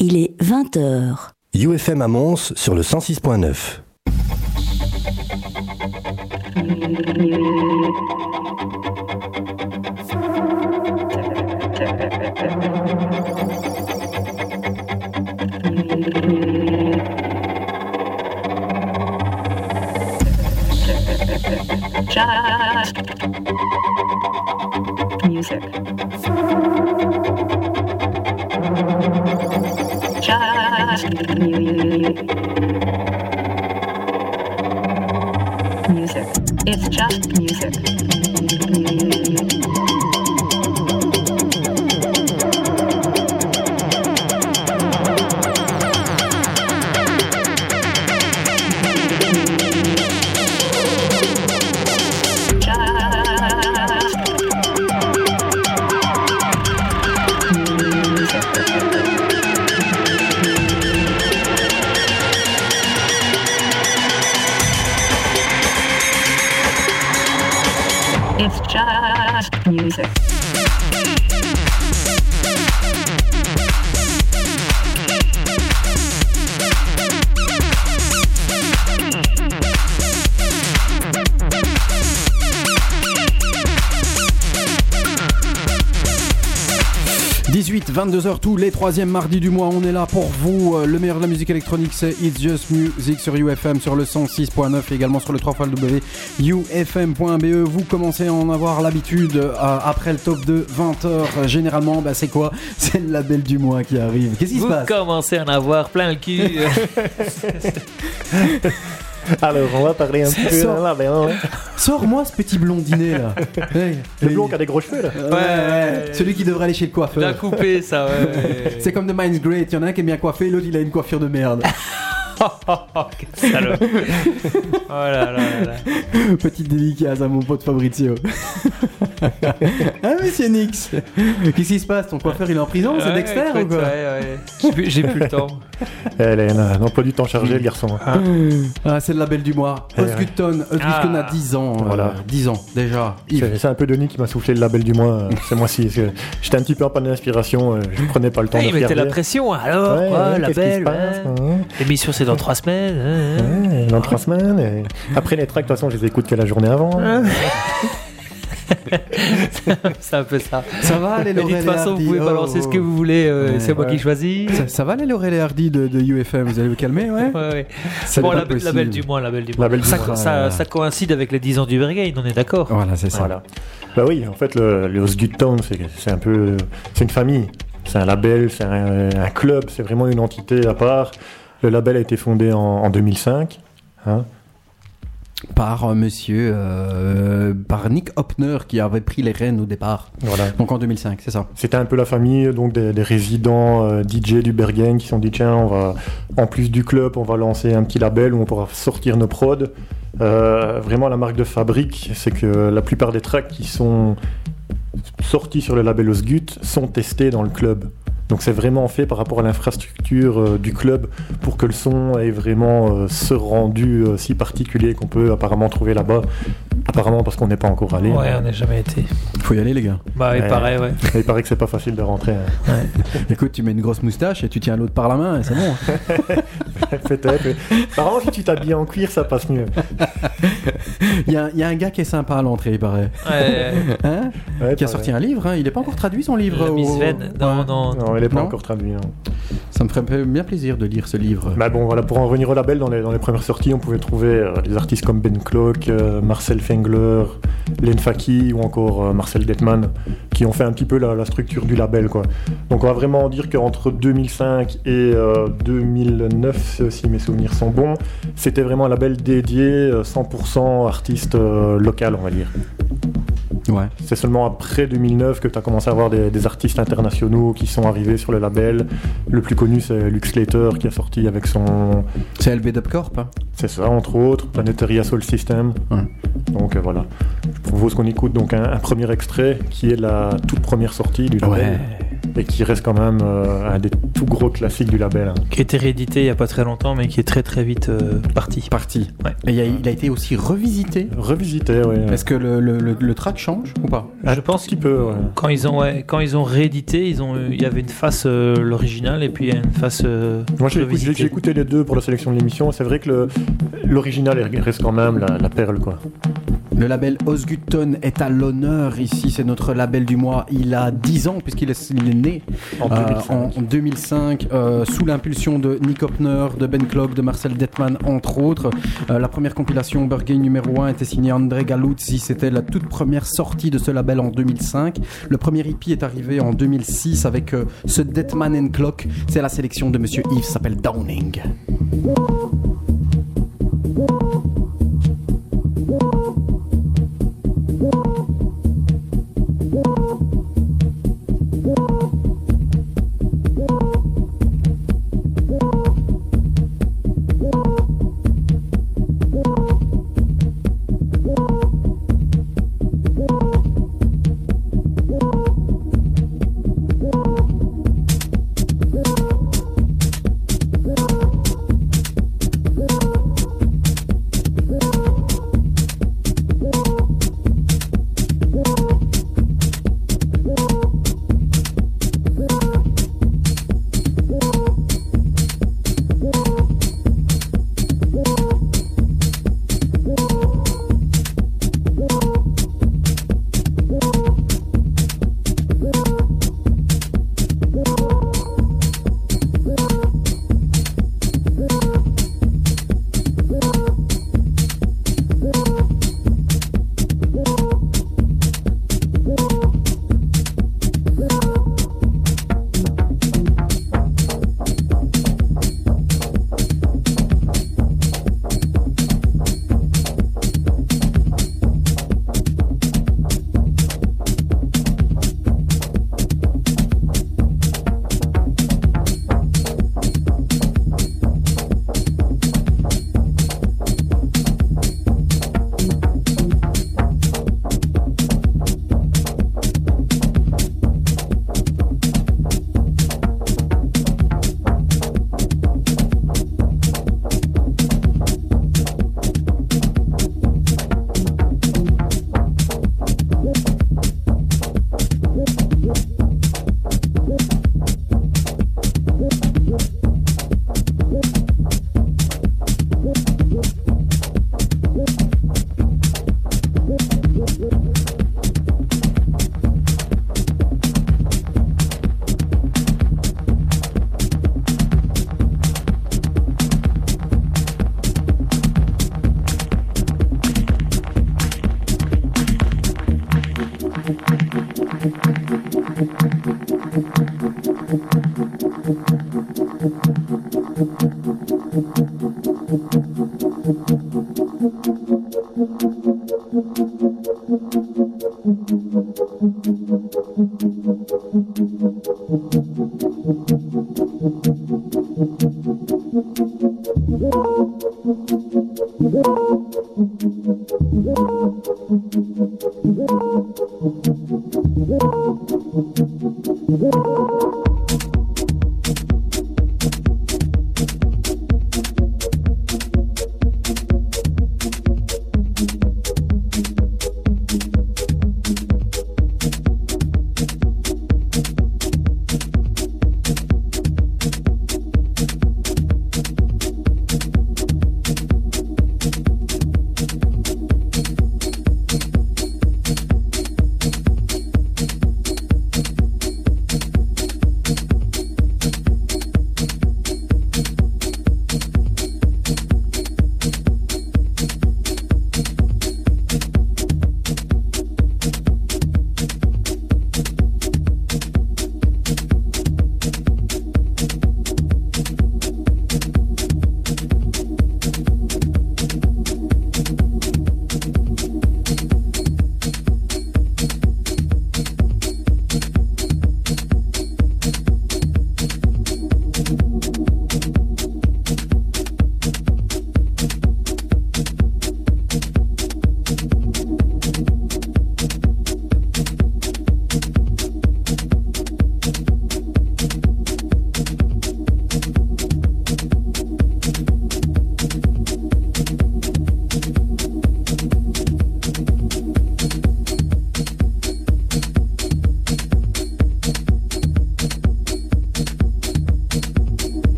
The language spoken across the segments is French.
Il est 20h. UFM à Mons sur le 106.9. Just music. Music. It's just music. 22h tous les troisièmes mardis du mois, on est là pour vous. Euh, Le meilleur de la musique électronique, c'est It's Just Music sur UFM, sur le 106.9 et également sur le 3 ufm.be. Vous commencez à en avoir l'habitude euh, après le top de 20h. Généralement, bah, c'est quoi? C'est le label du mois qui arrive. Qu'est-ce qui se Vous passe? commencez à en avoir plein le cul. Alors, on va parler un petit peu Sors. d'un label. hein. Sors-moi ce petit blondinet là. Hey, Le blond qui a des gros cheveux là. Ouais, ouais, celui qui devrait aller chez le Bien coiffeur. coupé, ça, ouais. ouais. C'est comme The Mind's Great, il y en a un qui est bien coiffé, l'autre il a une coiffure de merde. Quel salaud. Oh là là là là. Petite dédicace à mon pote Fabrizio. ah monsieur Nix Qu'est-ce qui se passe? Ton coiffeur il est en prison? C'est Ouais, Dexter ou quoi? Ouais, ouais. J'ai plus- J'ai plus le temps. Elle a un emploi du temps chargé, le garçon. Ah c'est le label du mois. Eh Osgutton, Osgutton Ah. a 10 ans. euh, Voilà. 10 ans déjà. Yves. C'est c'est un peu Denis qui m'a soufflé le label du mois euh, ce mois-ci. parce que J'étais un petit peu en panne d'inspiration, euh, je prenais pas le temps Ah, de il mettait la pression. Alors, Ouais, quoi, ouais, la qu'est-ce qui se belle. passe, hein L'émission, c'est dans trois semaines. hein, hein. Ouais, dans trois semaines. et Après les tracks, de toute façon, je les écoute que la journée avant. C'est un peu ça. Ça va les Mais de toute Laurel et façon, vous Hardy pouvez Oh, balancer oh. ce que vous voulez. euh, Ouais. c'est moi Ouais. qui choisis. Ça, ça va les Laurel et Hardy de, de UFM Vous allez vous calmer ouais Ouais, ouais. C'est Bon, pas la, possible. la belle du mois, la belle du mois. Label du ça, mois. ça, ça coïncide avec les 10 ans du Berghain, on est d'accord Voilà c'est ça. Voilà. Bah oui, en fait, le, le Osgood Town, c'est c'est un peu. C'est une famille. C'est un label, c'est un, un club, c'est vraiment une entité à part. Le label a été fondé en, en 2005. hein. Par euh, monsieur, euh, par Nick Hopner qui avait pris les rênes au départ. Voilà. Donc en 2005, c'est ça. C'était un peu la famille donc des, des résidents euh, DJ du Bergen qui se sont dit tiens on va en plus du club on va lancer un petit label où on pourra sortir nos prods. Vraiment la marque de fabrique c'est que la plupart des tracks qui sont sortis sur le label Osgut sont testés dans le club. Donc c'est vraiment fait par rapport à l'infrastructure euh, du club pour que le son ait vraiment euh, ce rendu euh, si particulier qu'on peut apparemment trouver là-bas. Apparemment parce qu'on n'est pas encore allé. Ouais, on n'a jamais été. Faut y aller les gars. Bah, il Ouais. paraît, ouais. Mais il paraît que c'est pas facile de rentrer. hein. Écoute, tu mets une grosse moustache et tu tiens l'autre par la main et c'est bon. Peut-être. mais- Par contre, si tu t'habilles en cuir, ça passe mieux. Il y, a- il y a un gars qui est sympa à l'entrée, il paraît. Ouais. Hein Ouais, qui a sorti un livre, hein. il n'est pas encore traduit son livre. Au- Miss Ven. Non, Ouais. non. Non, il n'est pas Non encore traduit. non. Ça me ferait bien plaisir de lire ce livre. Bah bon, voilà, pour en revenir au label, dans les, dans les premières sorties, on pouvait trouver euh, des artistes comme Ben Clock, euh, Marcel Fengler, Len Faki ou encore euh, Marcel Detman, qui ont fait un petit peu la, la structure du label. Quoi. Donc on va vraiment dire qu'entre 2005 et euh, 2009, si mes souvenirs sont bons, c'était vraiment un label dédié euh, 100% artiste euh, local, on va dire. Ouais. C'est seulement après 2009 que tu as commencé à avoir des, des artistes internationaux qui sont arrivés sur le label. Le plus connu, c'est Luke Slater qui a sorti avec son. C'est LB Dubcorp. Hein. C'est ça, entre autres, Planetary Soul System. Ouais. Donc euh, voilà. Je propose qu'on écoute donc un, un premier extrait qui est la toute première sortie du label. Ouais. Et qui reste quand même euh, un des tout gros classiques du label. hein. Qui a été réédité il y a pas très longtemps, mais qui est très très vite euh, parti. Parti. Ouais. Et il, a, il a été aussi revisité. Revisité, oui. Est-ce que le, le, le, le track change ou pas? Je pense qu'il peut, ouais. Quand ils ont, ouais, quand ils ont réédité, ils ont, il y avait une face euh, l'original et puis il y a une face euh, Moi, j'ai écouté, écouté les deux pour la sélection de l'émission. C'est vrai que l'original reste quand même la, la perle, quoi. Le label Osgutton est à l'honneur ici, c'est notre label du mois. Il a 10 ans puisqu'il est, il est né En euh, 2005. en 2005 euh, sous l'impulsion de Nick Hopner, de Ben Clock, de Marcel Detman entre autres. Euh, la première compilation Burger numéro 1 était signée André Galuzzi, c'était la toute première sortie de ce label en 2005. Le premier EP est arrivé en 2006 avec euh, ce Detman and Clock. C'est la sélection de Monsieur Yves, s'appelle Downing.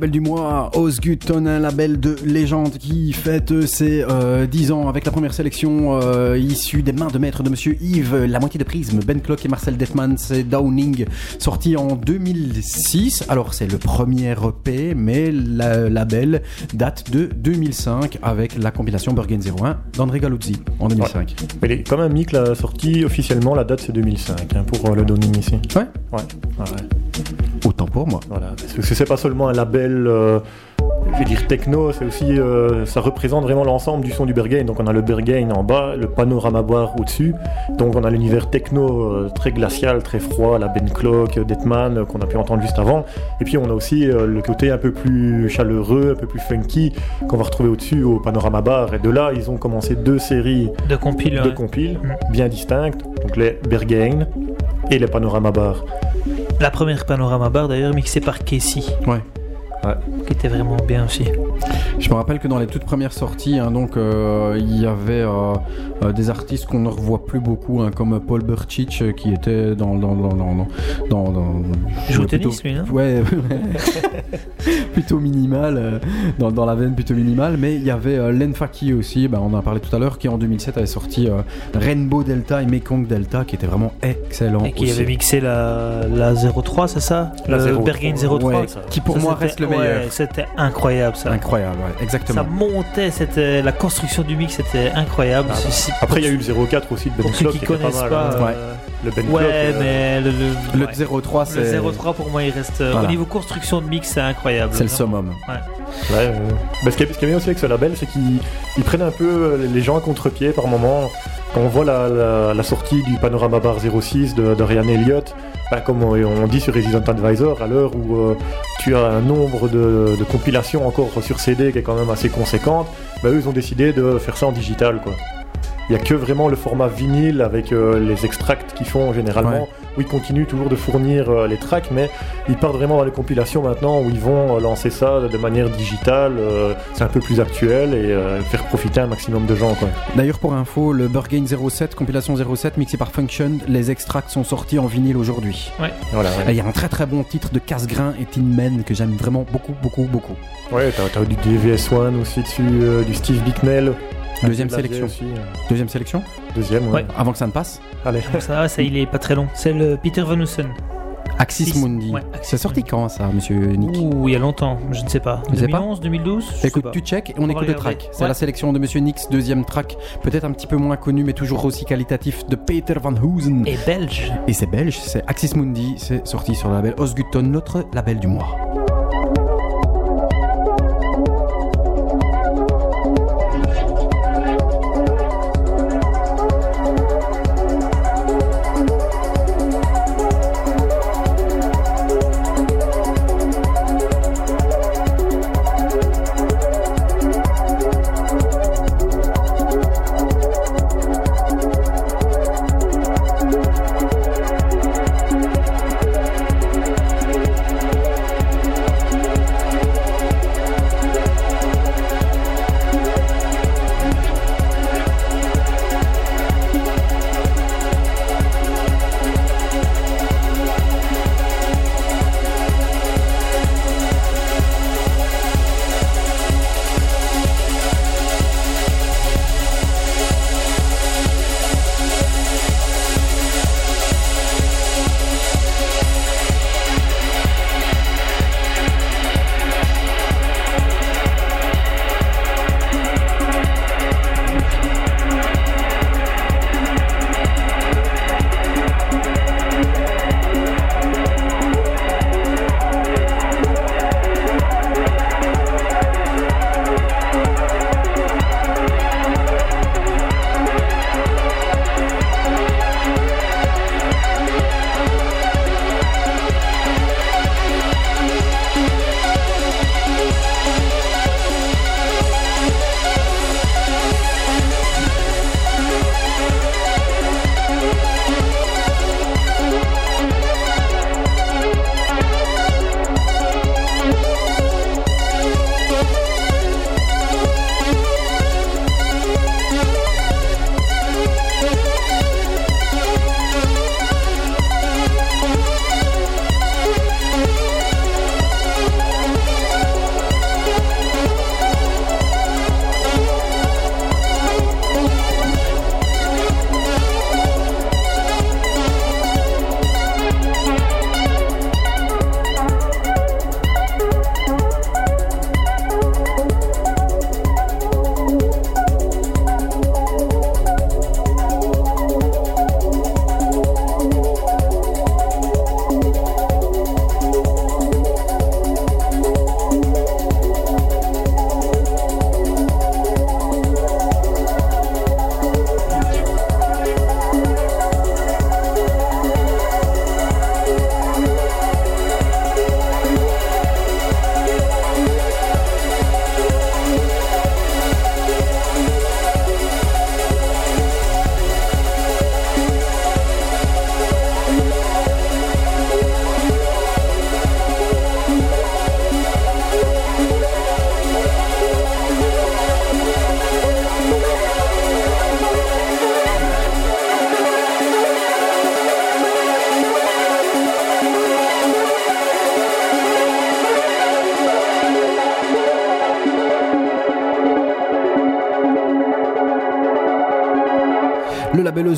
Label du mois, Osgutton, un label de légende qui fête ses euh, 10 ans avec la première sélection euh, issue des mains de maître de Monsieur Yves, la moitié de Prisme, Ben Clock et Marcel Detman, c'est Downing, sorti en 2006. Alors c'est le premier EP, mais le label date de 2005 avec la compilation Bergen 01 d'André Galuzzi en 2005. Mais même mis que la sortie officiellement, la date c'est 2005 hein, pour euh, le Downing ici. Ouais. Ouais. Pour moi. Voilà, parce que c'est pas seulement un label, euh, je vais dire techno, c'est aussi, euh, ça représente vraiment l'ensemble du son du Berghain. Donc on a le Berghain en bas, le panorama bar au-dessus. Donc on a l'univers techno euh, très glacial, très froid, la Ben Clock, Detman euh, qu'on a pu entendre juste avant. Et puis on a aussi euh, le côté un peu plus chaleureux, un peu plus funky qu'on va retrouver au-dessus au panorama bar. Et de là, ils ont commencé deux séries De compile. de ouais. compiles bien distinctes, donc les Berghain et les panorama bar. La première panorama bar d'ailleurs mixée par Casey. Ouais. Ouais. Qui était vraiment bien aussi. Je me rappelle que dans les toutes premières sorties, hein, donc euh, il y avait euh, euh, des artistes qu'on ne revoit plus beaucoup, hein, comme Paul Burchich qui était dans dans dans dans dans, dans, joue plutôt- tennis, lui, non Ouais, plutôt minimal, euh, dans, dans la veine plutôt minimale. Mais il y avait euh, Len Faki aussi, bah, on en a parlé tout à l'heure, qui en 2007 avait sorti euh, Rainbow Delta et Mekong Delta, qui était vraiment excellent. Et qui aussi. avait mixé la, la 03, c'est ça? La Le 03, Berghain 03. Ouais, qui pour Ça, moi reste le ouais, meilleur. c'était incroyable ça. Incroyable, ouais, exactement. Ça montait, c'était la construction du mix, c'était incroyable. Ah, bah. Après, il y a eu le 04 aussi de Ben pour ceux qui qui était connaissent pas mal. pas, hein. Ouais. euh, Le Ben ouais, Clock, euh, mais le, le, Le ouais. 03, Le c'est 03 pour moi il reste euh, Voilà. au niveau construction de mix c'est incroyable. c'est le summum. Ouais, euh, bah, ce, qui est, bien aussi avec ce label, c'est qu'ils ils prennent un peu euh, les gens à contre-pied par moment. Quand on voit la, sortie du Panorama Bar 06 de, de Ryan Elliott, bah, comme on, dit sur Resident Advisor, à l'heure où euh, tu as un nombre de, de compilations encore sur CD qui est quand même assez conséquente, bah, eux ils ont décidé de faire ça en digital. quoi. Il n'y a que vraiment le format vinyle avec euh, les extracts qu'ils font généralement, Ouais. où ils continuent toujours de fournir euh, les tracks, mais ils partent vraiment dans les compilations maintenant où ils vont euh, lancer ça de manière digitale. euh, c'est un peu plus actuel et euh, faire profiter un maximum de gens. D'ailleurs, pour info, le Burgain 07, compilation 07, mixé par Function, les extracts sont sortis en vinyle aujourd'hui. Voilà, Et Il y a un très très bon titre de Casse-Grain et Tin Men que j'aime vraiment beaucoup, beaucoup, beaucoup. Ouais, t'as, t'as du DVS1 aussi dessus, euh, du Steve Bicknell. Deuxième Un peu de la sélection. Aussi, euh, Deuxième sélection deuxième, ouais. Ouais. Avant que ça ne passe Allez. Ça, ça il est pas très long. C'est le Peter Van Hoosen. Axis. Mundi. Ouais, Axis C'est sorti Mundi. quand ça, monsieur Nick Ouh, il y a longtemps, je ne sais pas. Vous savez pas 2011, 2012 je sais Écoute, pas. tu check et on, écoute le track. C'est Ouais. la sélection de Monsieur Nix, deuxième track, peut-être un petit peu moins connu mais toujours aussi qualitatif de Peter Van Hoosen. Et belge. Et c'est belge, c'est Axis Mundi, c'est sorti sur le label Osgutton, notre label du mois.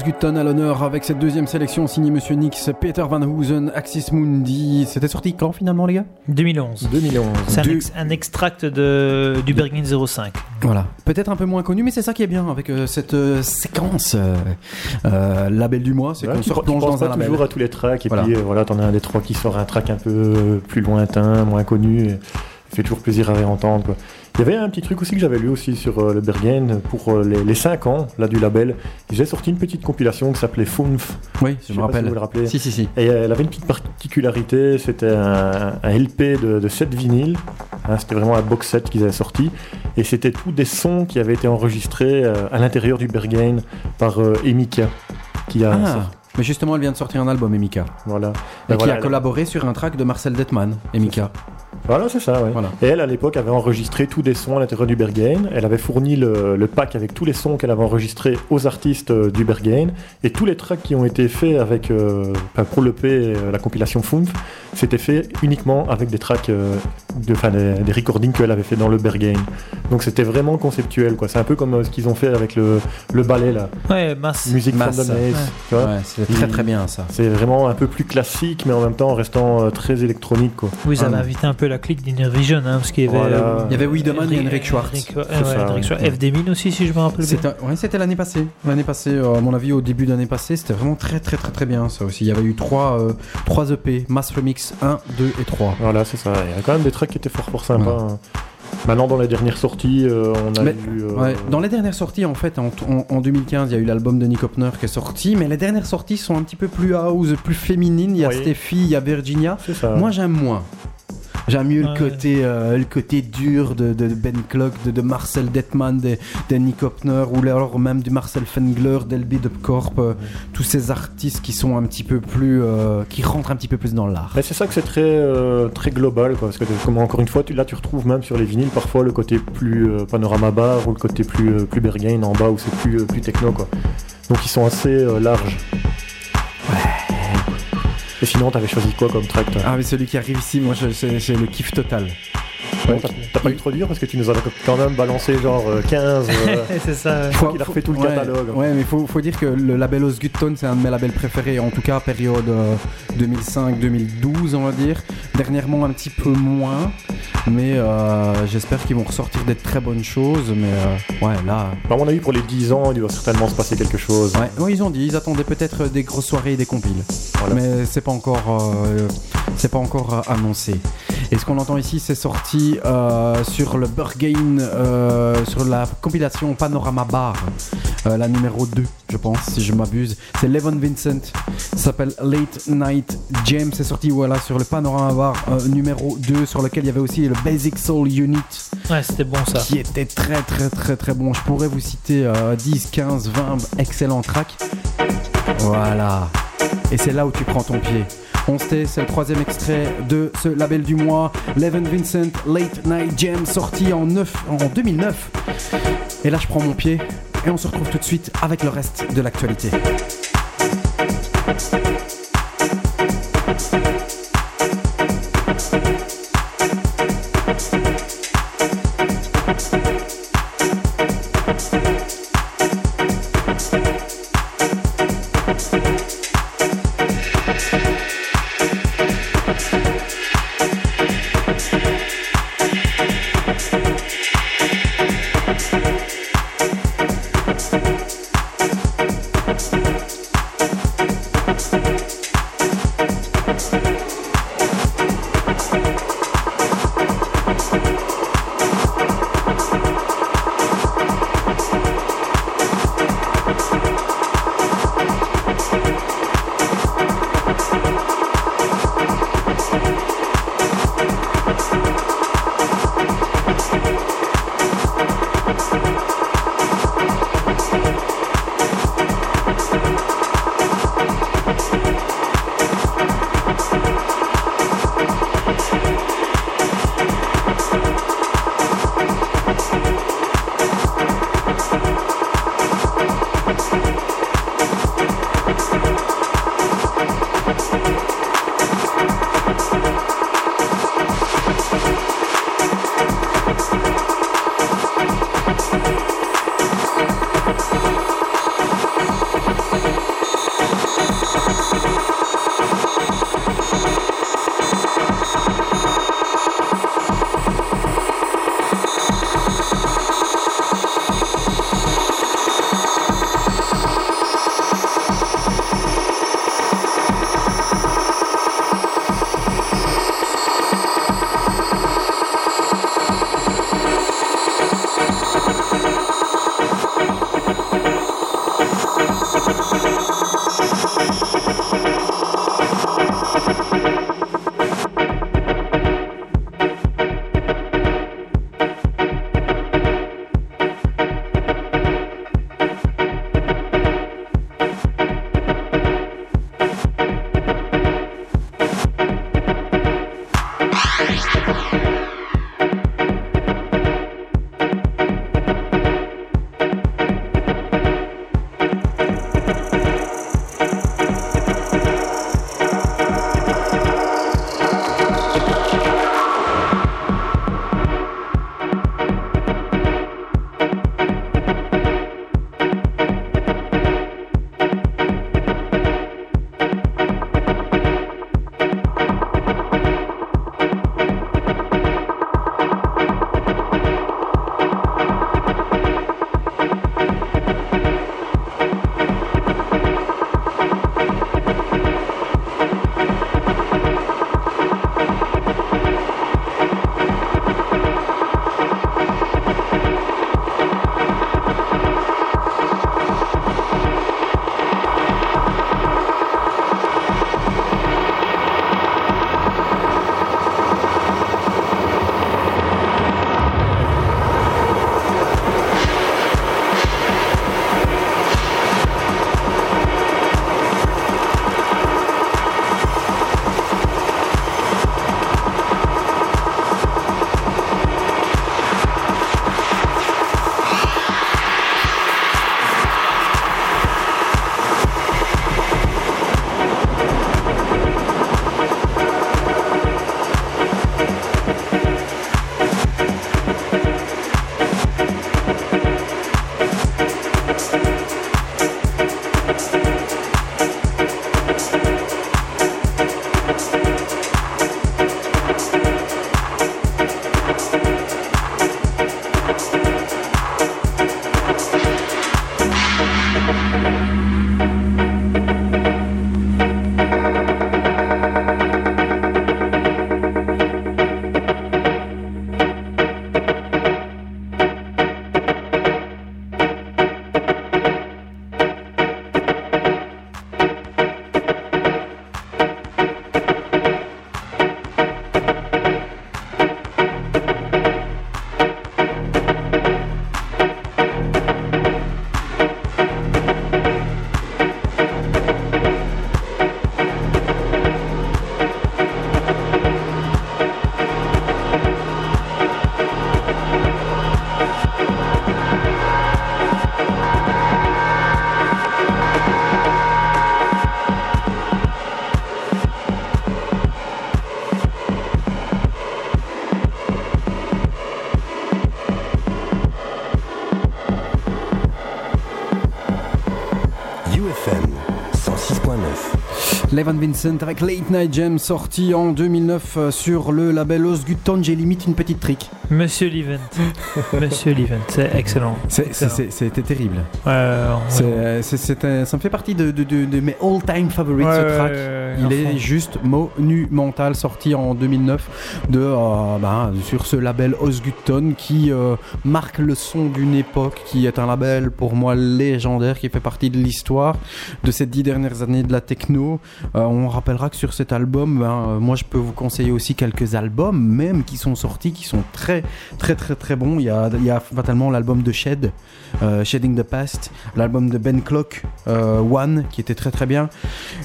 Osgutton à l'honneur avec cette deuxième sélection signée Monsieur Nix, Peter Van Hoosen, Axis Mundi. C'était sorti quand finalement les gars? 2011. 2011. C'est un, Deux- ex- un extract de, du Bergin 05. Voilà. Peut-être un peu moins connu, mais c'est ça qui est bien avec euh, cette euh, séquence euh, euh, label du mois, c'est Ouais, qu'on tu, se replonge dans un label. toujours à tous les tracks et Voilà. puis euh, voilà, t'en as un des trois qui sort un track un peu plus lointain, moins connu. Et fait toujours plaisir à réentendre. Quoi. Il y avait un petit truc aussi que j'avais lu aussi sur euh, le Bergen pour euh, les, les 5 ans là du label. Avaient sorti une petite compilation qui s'appelait Funf. Oui, je sais me pas si rappelle. vous le rappelez. Si, si, si. Et euh, elle avait une petite particularité, c'était un, un LP de, de 7 vinyles. Hein, c'était vraiment un box set qu'ils avaient sorti. Et c'était tous des sons qui avaient été enregistrés euh, à l'intérieur du Bergen par euh, Emika. Qui a Ah, mais justement, elle vient de sortir un album, Emika. voilà. Et Ben qui voilà, a elle- collaboré sur un track de Marcel Detman, Emika. Voilà, c'est ça, ouais. Voilà. Et elle, à l'époque, avait enregistré tous des sons à l'intérieur du Berghain. Elle avait fourni le, le pack avec tous les sons qu'elle avait enregistrés aux artistes euh, du Berghain. Et tous les tracks qui ont été faits avec, euh, pour le P, euh, la compilation Funf, c'était fait uniquement avec des tracks, euh, de, enfin, des, des recordings qu'elle avait fait dans le Berghain. Donc c'était vraiment conceptuel, quoi. C'est un peu comme euh, ce qu'ils ont fait avec le, le ballet, là. Ouais, masse. Musique from Masse. the Maze, Ouais. tu vois. Ouais, c'est très très bien ça. C'est vraiment un peu plus classique, mais en même temps en restant euh, très électronique, quoi. Vous Ah avez non. invité un peu la clique d'Innervision, hein, parce qu'il y avait. Voilà. euh, Il y avait Wiedemann et Henrik- Schwartz. FD1000 aussi, si je me rappelle bien. C'était ouais, c'était l'année passée. L'année passée, euh, à mon avis, au début d'année passée, c'était vraiment très très très très bien ça aussi. Il y avait eu trois, euh, trois EP, Mass Remix 1, 2 et 3. Voilà, c'est ça. Il y a quand même des tracks qui étaient fort fort sympas. Ouais. hein. Maintenant, dans les dernières sorties, euh, on a Mais- eu. euh, Ouais, dans les dernières sorties, en fait, en, en- en 2015, il y a eu l'album de Nick Hopner qui est sorti, mais les dernières sorties sont un petit peu plus house, plus féminines. Il y a Oui. Steffi, il y a Virginia. Moi, j'aime moins. J'aime mieux Ouais. le, côté, euh, le côté dur de, de Ben Clock, de, de Marcel Detman, de, de Nick Hopner, ou alors même du Marcel Fengler, d'Elby Dubcorp, euh, tous ces artistes qui sont un petit peu plus. euh, qui rentrent un petit peu plus dans l'art. Mais c'est ça que c'est très, euh, très global, quoi, parce que comme encore une fois, tu, là tu retrouves même sur les vinyles parfois le côté plus euh, panorama bar ou le côté plus, euh, plus Berghain en bas où c'est plus, euh, plus techno. Quoi. Donc ils sont assez euh, larges. Et sinon, t'avais choisi quoi comme track Ah, mais celui qui arrive ici, moi, c'est le kiff total. Ouais, T'as pas eu trop dur parce que tu nous as quand même balancé genre euh, 15. euh, c'est ça. Faut- qu'il a refait tout le ouais, catalogue. Ouais, mais il faut, faut dire que le label Osgutton, c'est un de mes labels préférés, en tout cas période euh, 2005-2012, on va dire. Dernièrement, un petit peu moins, mais euh, j'espère qu'ils vont ressortir des très bonnes choses. Mais euh, ouais, là, À mon avis, pour les 10 ans, il doit certainement se passer quelque chose. ouais, ouais, ils ont dit, ils attendaient peut-être des grosses soirées et des compiles, Voilà. mais c'est pas encore, euh, c'est pas encore euh, annoncé. Et ce qu'on entend ici, c'est sorti euh, sur le Burgain, euh, sur la compilation Panorama Bar, euh, la numéro 2, je pense, si je m'abuse. C'est Levon Vincent, ça s'appelle Late Night Jam, c'est sorti voilà, sur le Panorama Bar numéro 2, sur lequel il y avait aussi le Basic Soul Unit, Ouais, c'était bon ça. qui était très très très très bon. Je pourrais vous citer euh, 10, 15, 20 excellents tracks. Voilà. Et c'est là où tu prends ton pied. On sait, c'est le troisième extrait de ce label du mois, Levin Vincent Late Night Jam, sorti en, 9, en 2009. Et là, je prends mon pied et on se retrouve tout de suite avec le reste de l'actualité. Levan Vincent avec Late Night Jam sorti en 2009 euh, sur le label Osguton. J'ai limite une petite trick. Monsieur Levent. Monsieur Levent, c'est excellent. C'était terrible. Ouais, euh, un- ça me fait partie de, de- de- de mes all-time favorites Ouais, ce track. ouais, Il est juste monumental, sorti en 2009 de, euh, bah, sur ce label Osgutton qui euh, marque le son d'une époque, qui est un label pour moi légendaire, qui fait partie de l'histoire de ces dix dernières années de la techno. Euh, on rappellera que sur cet album, ben, moi je peux vous conseiller aussi quelques albums même qui sont sortis, qui sont très très très très bons. Il y a, il y a fatalement l'album de Shed, Shedding the Past, l'album de Ben Clock, One, qui était très très bien.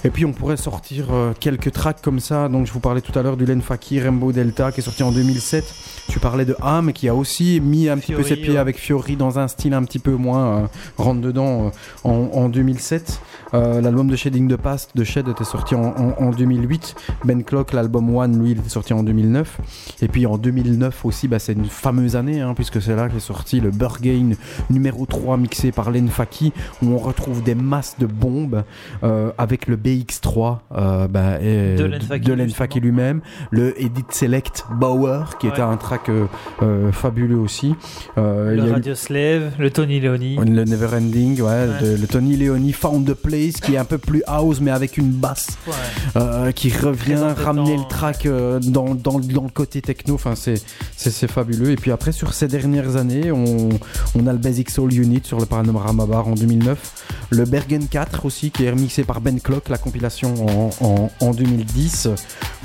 Et puis on pourrait sortir euh, quelques tracks comme ça. Donc je vous parlais tout à l'heure du Len Fakir, Rainbow Delta, qui est sorti en 2007. Tu parlais de Ham, qui a aussi mis un petit peu ses pieds ouais. avec Fiori dans un style un petit peu moins euh, rentre dedans euh, en, en 2007. Euh, l'album de Shedding the Past de Shed était sorti en, en- en 2008. Ben Clock, l'album One, lui, il était sorti en 2009. Et puis en 2009 aussi, bah, c'est une fameuse année, hein, puisque c'est là qu'est sorti le Burgain numéro 3 mixé par Len Faki, où on retrouve des masses de bombes euh, avec le BX3 euh, bah, et- De Len Faki, lui-même, le Edit Select Bauer, qui était un track euh, euh, fabuleux aussi. Euh, Le eu- Radio Slave, le Tony Leoni. le Neverending, ouais, Ouais. de- le Tony Leoni Found the Qui est un peu plus house, mais avec une basse Ouais. euh, qui revient ramener le track euh, dans, dans, dans le côté techno. Enfin, c'est, fabuleux. Et puis après, sur ces dernières années, on, on a le Basic Soul Unit sur le Panorama Bar en 2009. Le Bergen 4 aussi, qui est remixé par Ben Clock, la compilation en, en, en 2010.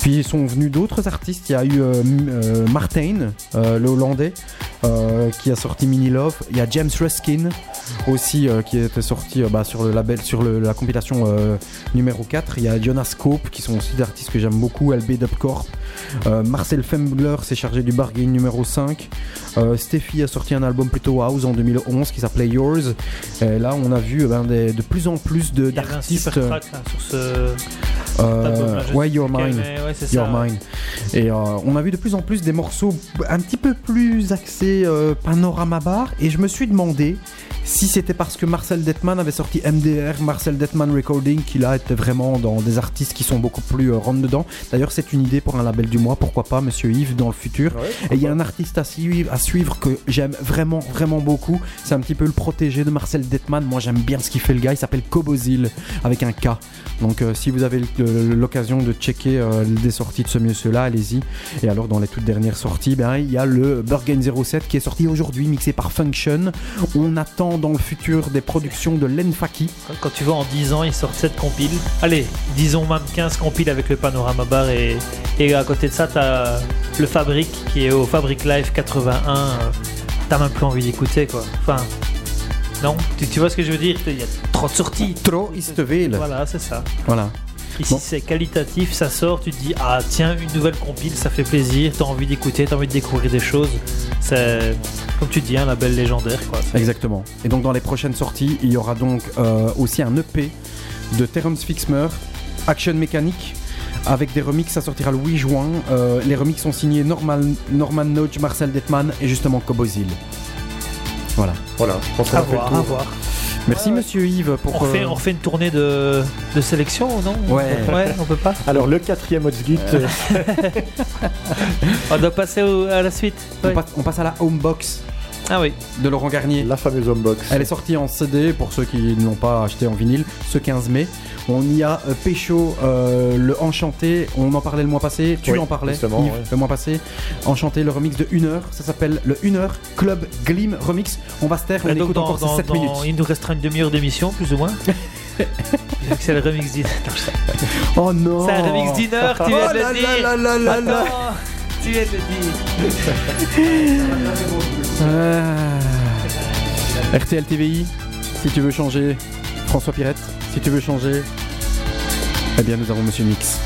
Puis ils sont venus d'autres artistes. Il y a eu euh, euh, Martin, le Hollandais, qui a sorti Mini Love. Il y a James Ruskin aussi qui était sorti bah, sur le label, sur le- la compilation euh, numéro 4. Il y a Jonas Cope qui sont aussi des artistes que j'aime beaucoup, LB Dubcorp. Euh, Marcel Fembler s'est chargé du bargain numéro 5. Euh, Steffi a sorti un album plutôt house en 2011 qui s'appelait Yours. Et là, on a vu eh ben, des- de plus en plus de- Il y avait un d'artistes. super track là, sur ce. euh, ouais, Your Mine. ouais, c'est Your ça. Mine. Et on a vu de plus en plus des morceaux un petit peu plus axés panorama bar. Et je me suis demandé si c'était parce que Marcel Detman avait sorti MDR, Marcel Detman Recording, qui là était vraiment dans des artistes qui sont beaucoup plus rentre dedans. D'ailleurs, c'est une idée pour un label du mois, pourquoi pas, Monsieur Yves, dans le futur. Et il y a un artiste à suivre, à suivre que j'aime vraiment, vraiment beaucoup. C'est un petit peu le protégé de Marcel Detman. Moi, j'aime bien ce qu'il fait, le gars. Il s'appelle Cobozil, avec un K. Donc, euh, si vous avez l'occasion de checker euh, des sorties de ce monsieur-là, allez-y. Et alors, dans les toutes dernières sorties, ben, il y a le Burgen 07 qui est sorti aujourd'hui, mixé par Function. On attend dans le futur des productions de Len Faki. Quand- Quand tu vois en 10 ans, ils sortent 7 compiles. Allez, disons même 15 compiles avec le panorama bar et, et à côté de ça, t'as le Fabric qui est au Fabric Live 81. euh, T'as même plus envie d'écouter quoi. Enfin, non, tu, tu vois ce que je veux dire? Il y a trop de sorties. Trop Istevele. Voilà, c'est ça. Voilà. Ici, Bon. c'est qualitatif, ça sort, tu te dis, ah tiens, une nouvelle compile, ça fait plaisir, t'as envie d'écouter, t'as envie de découvrir des choses. C'est, comme tu dis, un label légendaire quoi. Exactement. Et donc dans les prochaines sorties, il y aura donc euh, aussi un EP de Terence Fixmer, Action Mécanique, avec des remixes. Ça sortira le 8 juin. Euh, les remixes sont signés Norman, Norman Notch, Marcel Detman et justement Cobozil. Voilà. Voilà, je pense qu'on À a fait le voir, tour. à voir. Merci Ouais. Monsieur Yves pour. On refait, euh, on refait une tournée de, de sélection, non? Ouais. Ouais, on peut pas? Alors, le quatrième Hotsgit, euh, On doit passer au- à la suite. on, Ouais. passe, on passe à la Homebox Ah oui. de Laurent Garnier. la fameuse homebox. Elle est sortie en CD pour ceux qui ne l'ont pas acheté en vinyle ce 15 mai. On y a euh, Pécho, euh, le Enchanté, on en parlait le mois passé, tu Oui, en parlais justement, Yves, ouais. le mois passé. Enchanté, le remix de 1 heure, ça s'appelle le 1 heure Club Glim Remix. On va se taire, on Et donc, écoute dans- encore dans- 7 dans- minutes. Il nous restera une demi-heure d'émission, plus ou moins. Vu que c'est le remix d'une. Oh non C'est un remix heure, tu viens Oh de là le dire. Ah. RTL TVI, si tu veux changer, François Pirette, si tu veux changer, eh bien nous avons Monsieur Mix.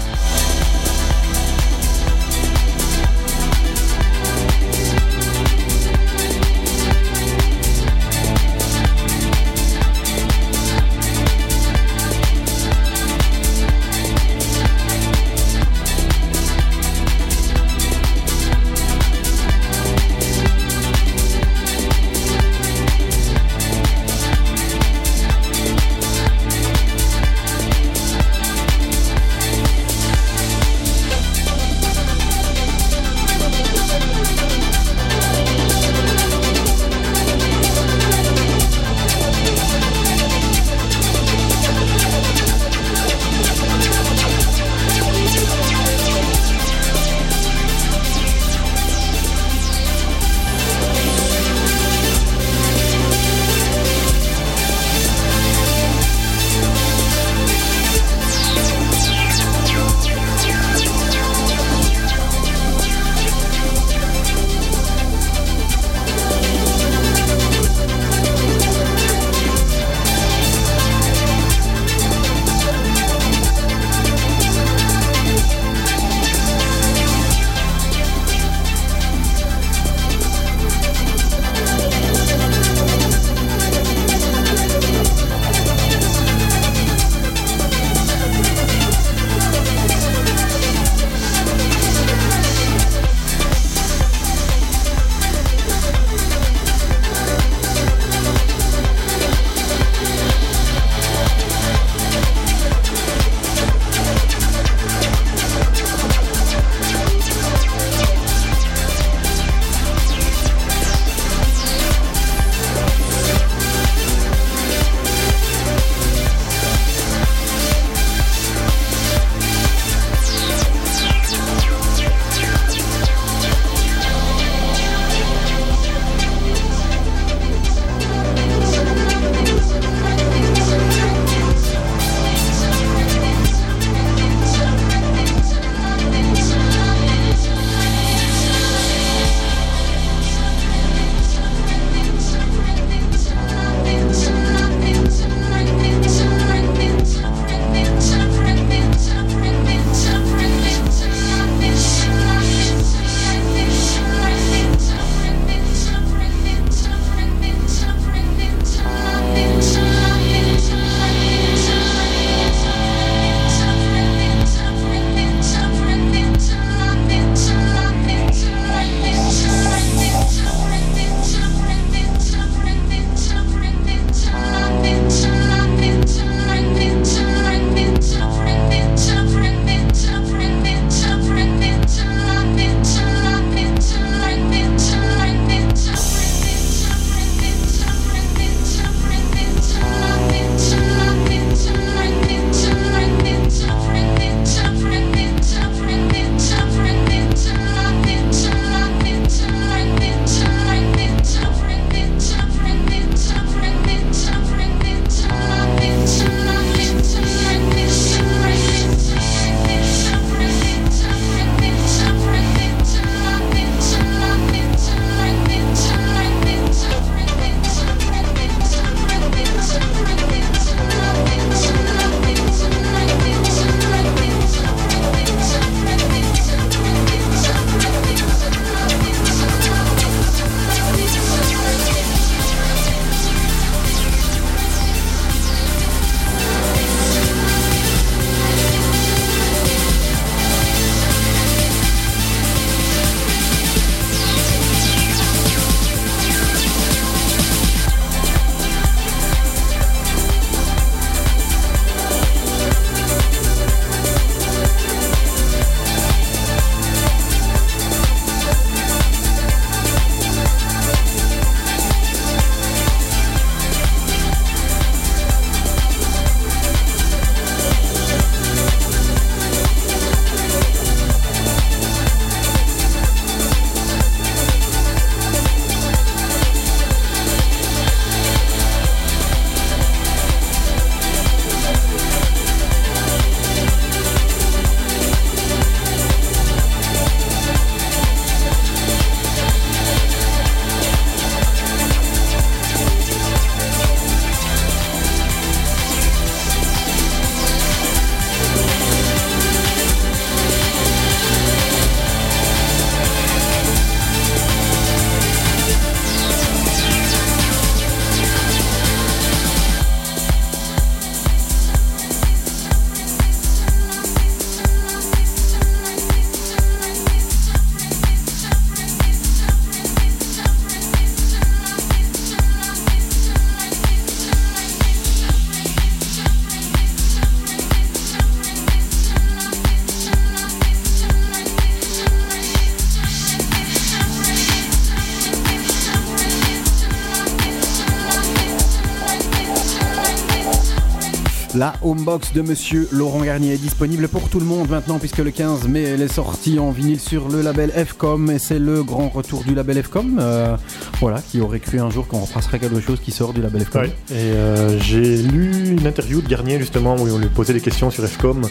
Homebox de monsieur Laurent Garnier est disponible pour tout le monde maintenant puisque le 15 mai elle est sortie en vinyle sur le label FCOM et c'est le grand retour du label FCOM. Euh, voilà, qui aurait cru un jour qu'on repasserait quelque chose qui sort du label FCOM. Ouais. Et euh, j'ai lu une interview de Garnier justement où on lui posait des questions sur FCOM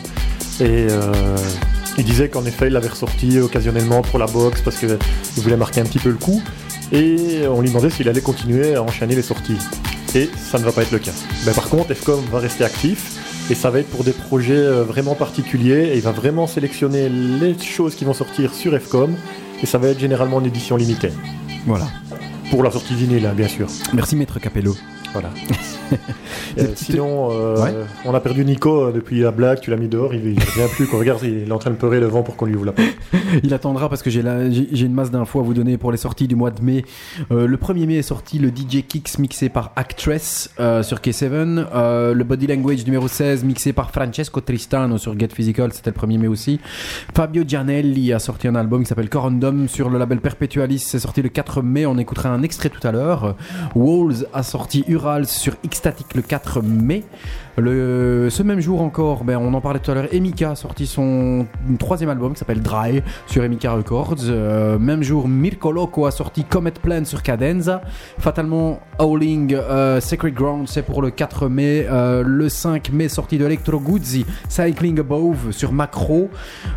et euh, il disait qu'en effet il l'avait ressorti occasionnellement pour la box parce qu'il voulait marquer un petit peu le coup et on lui demandait s'il allait continuer à enchaîner les sorties. Et ça ne va pas être le cas. Ben, par contre, FCOM va rester actif et ça va être pour des projets euh, vraiment particuliers et il va vraiment sélectionner les choses qui vont sortir sur FCOM et ça va être généralement en édition limitée. Voilà. Pour la sortie vinyle, bien sûr. Merci Maître Capello. Voilà. Euh, sinon, euh, Ouais. on a perdu Nico euh, depuis la blague, tu l'as mis dehors, il ne revient plus. Quoi. Regarde, il est en train de pleurer le vent pour qu'on lui ouvre la porte. Il attendra parce que j'ai une masse d'infos à vous donner pour les sorties du mois de mai. Euh, le 1er mai est sorti le DJ Kicks mixé par Actress sur K7. Euh, le Body Language numéro 16 mixé par Francesco Tristano sur Get Physical, c'était le 1er mai aussi. Fabio Gianelli a sorti un album qui s'appelle Corundum sur le label Perpetualis. C'est sorti le 4 mai. On écoutera un extrait tout à l'heure. Walls a sorti Urals sur Ecstatic le 4 mai. Ce même jour encore, ben, on en parlait tout à l'heure, Emika a sorti son troisième album qui s'appelle Dry sur Emika Records. Euh, même jour, Mirko Loco a sorti Comet Plan sur Cadenza. Fatalement, Howling euh, Sacred Ground, c'est pour le 4 mai. Euh, le 5 mai, sortie de Electro Guzzi, Cycling Above sur Macro.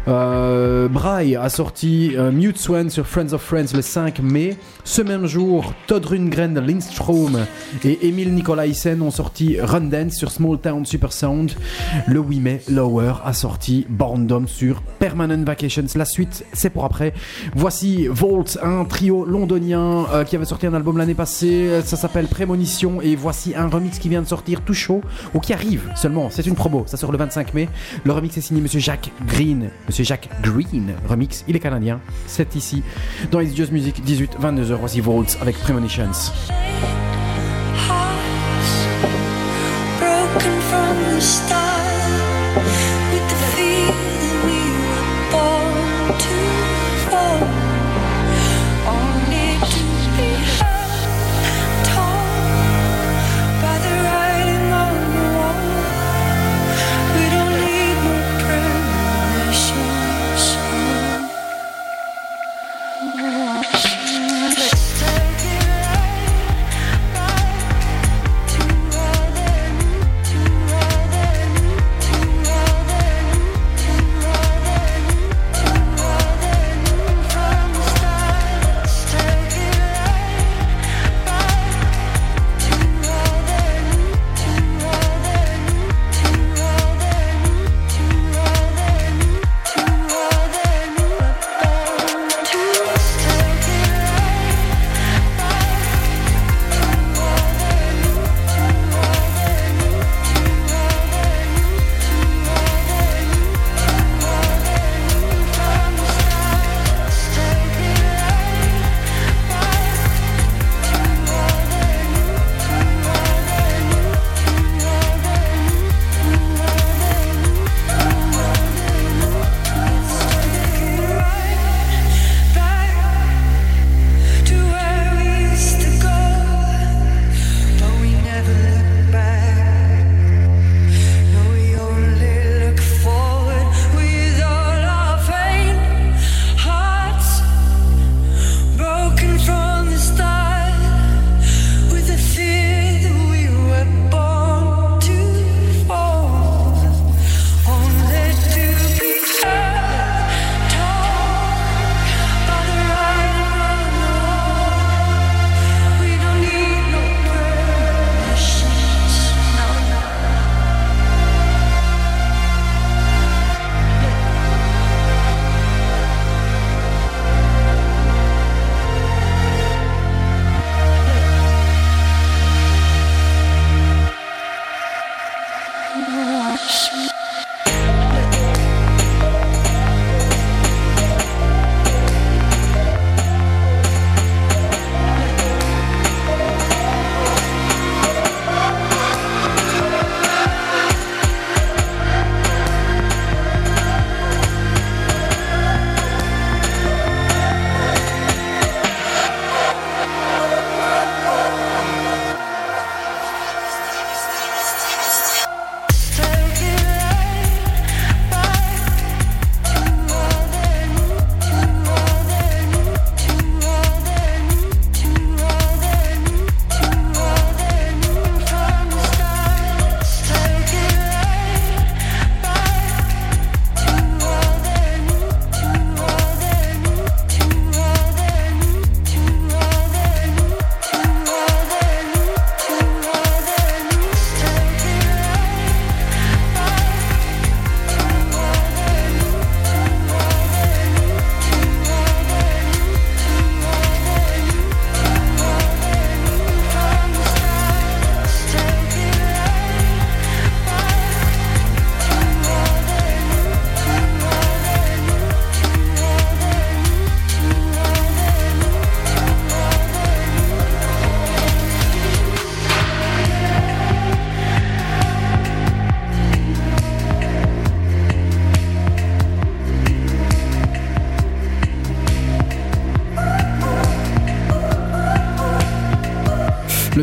Braille a sorti Mute Swan sur Friends of Friends le 5 mai. Ce même jour, Todd Rundgren Lindstrom et Emile Nicolaisen ont sorti Run Dance sur Small Town Super Sound. Le 8 mai, Lower a sorti Born Dom sur Permanent Vacations. La suite, c'est pour après. Voici Volt, un trio londonien euh, qui avait sorti un album l'année passée. Ça s'appelle Prémonition. Et voici un remix qui vient de sortir tout chaud, ou qui arrive seulement. C'est une promo. Ça sort le 25 mai. Le remix est signé Monsieur Jacques Green. Monsieur Jacques Green. Remix. Il est canadien. C'est ici dans It's Just Music 18-22h. Voici Volt avec Premonitions. From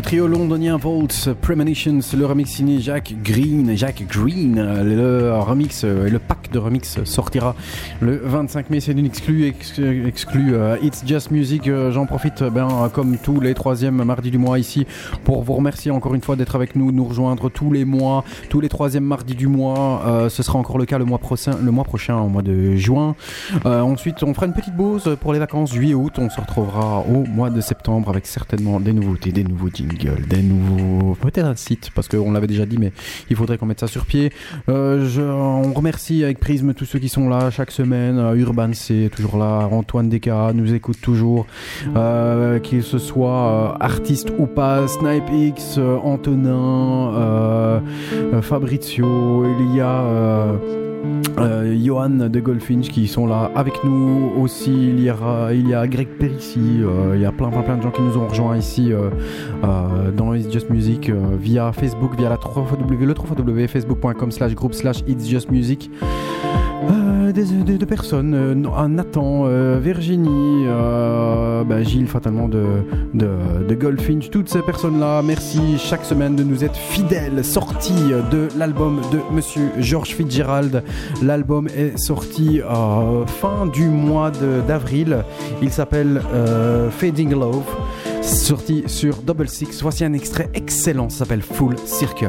trio londonien Volts Premonitions, le remix signé Jack Green, Jack Green, le remix et le pack de remix sortira le 25 mai. C'est une exclue, exclue, euh, It's Just Music. Euh, J'en profite, ben, comme tous les troisièmes mardis du mois ici, pour vous remercier encore une fois d'être avec nous, nous rejoindre tous les mois, tous les troisièmes mardis du mois. Euh, ce sera encore le cas le mois prochain, le mois prochain, au mois de juin. Euh, ensuite, on fera une petite pause pour les vacances juillet-août. On se retrouvera au mois de septembre avec certainement des nouveautés, des nouveaux des nouveaux. Peut-être un site, parce qu'on l'avait déjà dit, mais il faudrait qu'on mette ça sur pied. Euh, on remercie avec Prisme tous ceux qui sont là chaque semaine. Euh, Urban C toujours là. Antoine Desca nous écoute toujours. Euh, qu'il se soit artiste ou pas. Snipe X, Antonin, Fabrizio, il y a. euh, Johan de Goldfinch qui sont là avec nous aussi. Il y a, il y a Greg Perissi. euh, il y a plein, plein, plein de gens qui nous ont rejoints ici euh, dans It's Just Music euh, via Facebook, via la 3 le 3 facebook.com slash groupe slash It's Just Music. Euh, des, des- de personnes, euh, no- Nathan, euh, Virginie, euh, bah, Gilles fatalement de, de, de Goldfinch, toutes ces personnes-là, merci chaque semaine de nous être fidèles. Sortie de l'album de Monsieur George Fitzgerald. L'album est sorti euh, fin du mois d'avril. Il s'appelle euh, Fading Love. Sorti sur Double Six. Voici un extrait excellent. S'appelle Full Circle.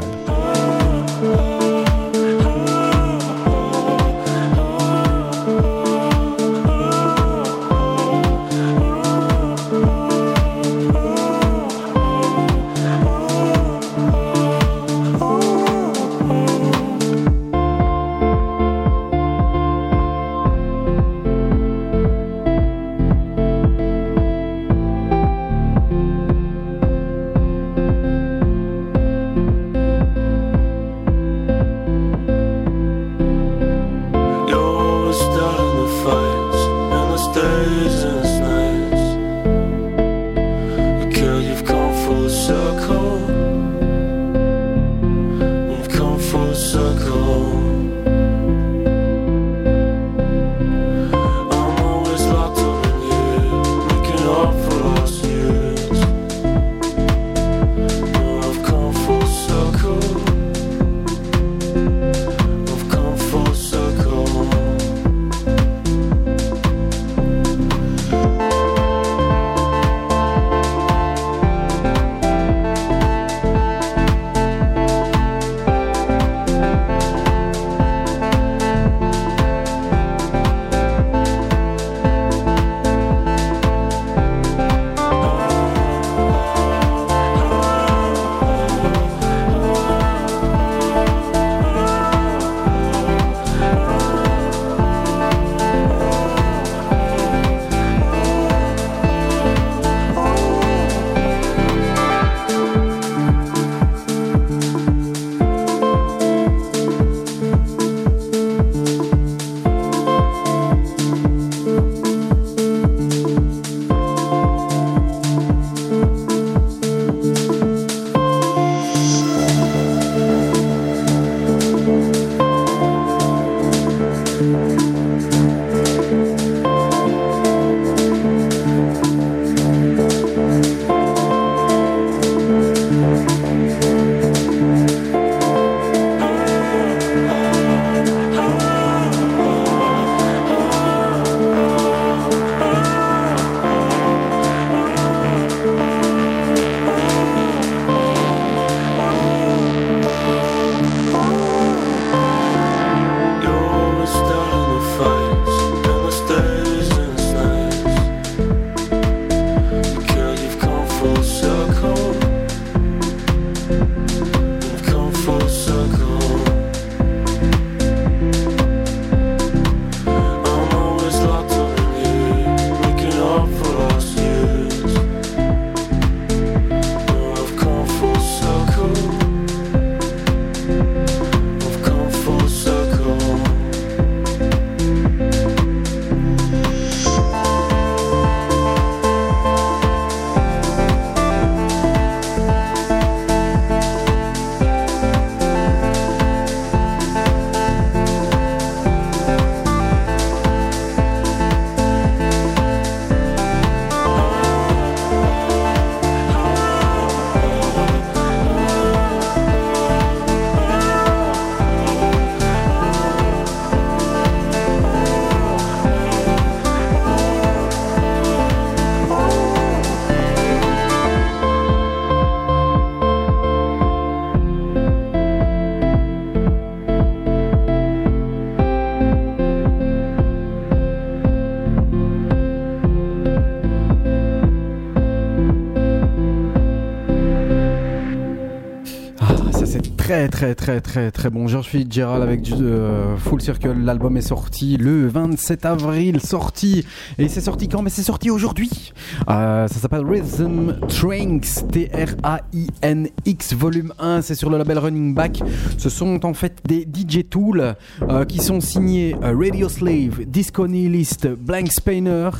Très très très très très bon. George Fitzgerald avec euh, Full Circle. L'album est sorti le 27 avril. Sorti et c'est sorti quand? Mais c'est sorti aujourd'hui. Euh, ça s'appelle Rhythm Trainx T-R-A-I-N-X volume 1. C'est sur le label Running Back. Ce sont en fait des DJ Tools euh, qui sont signés Radio Slave, Disco Nihilist, Blank Spainer,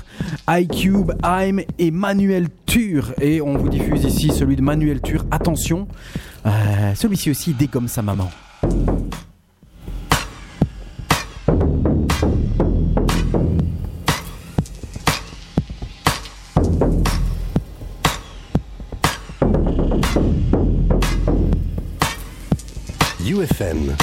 iCube, I'm et Manuel Tur. Et on vous diffuse ici celui de Manuel Tur. Attention, celui-ci aussi dégomme sa maman. UFM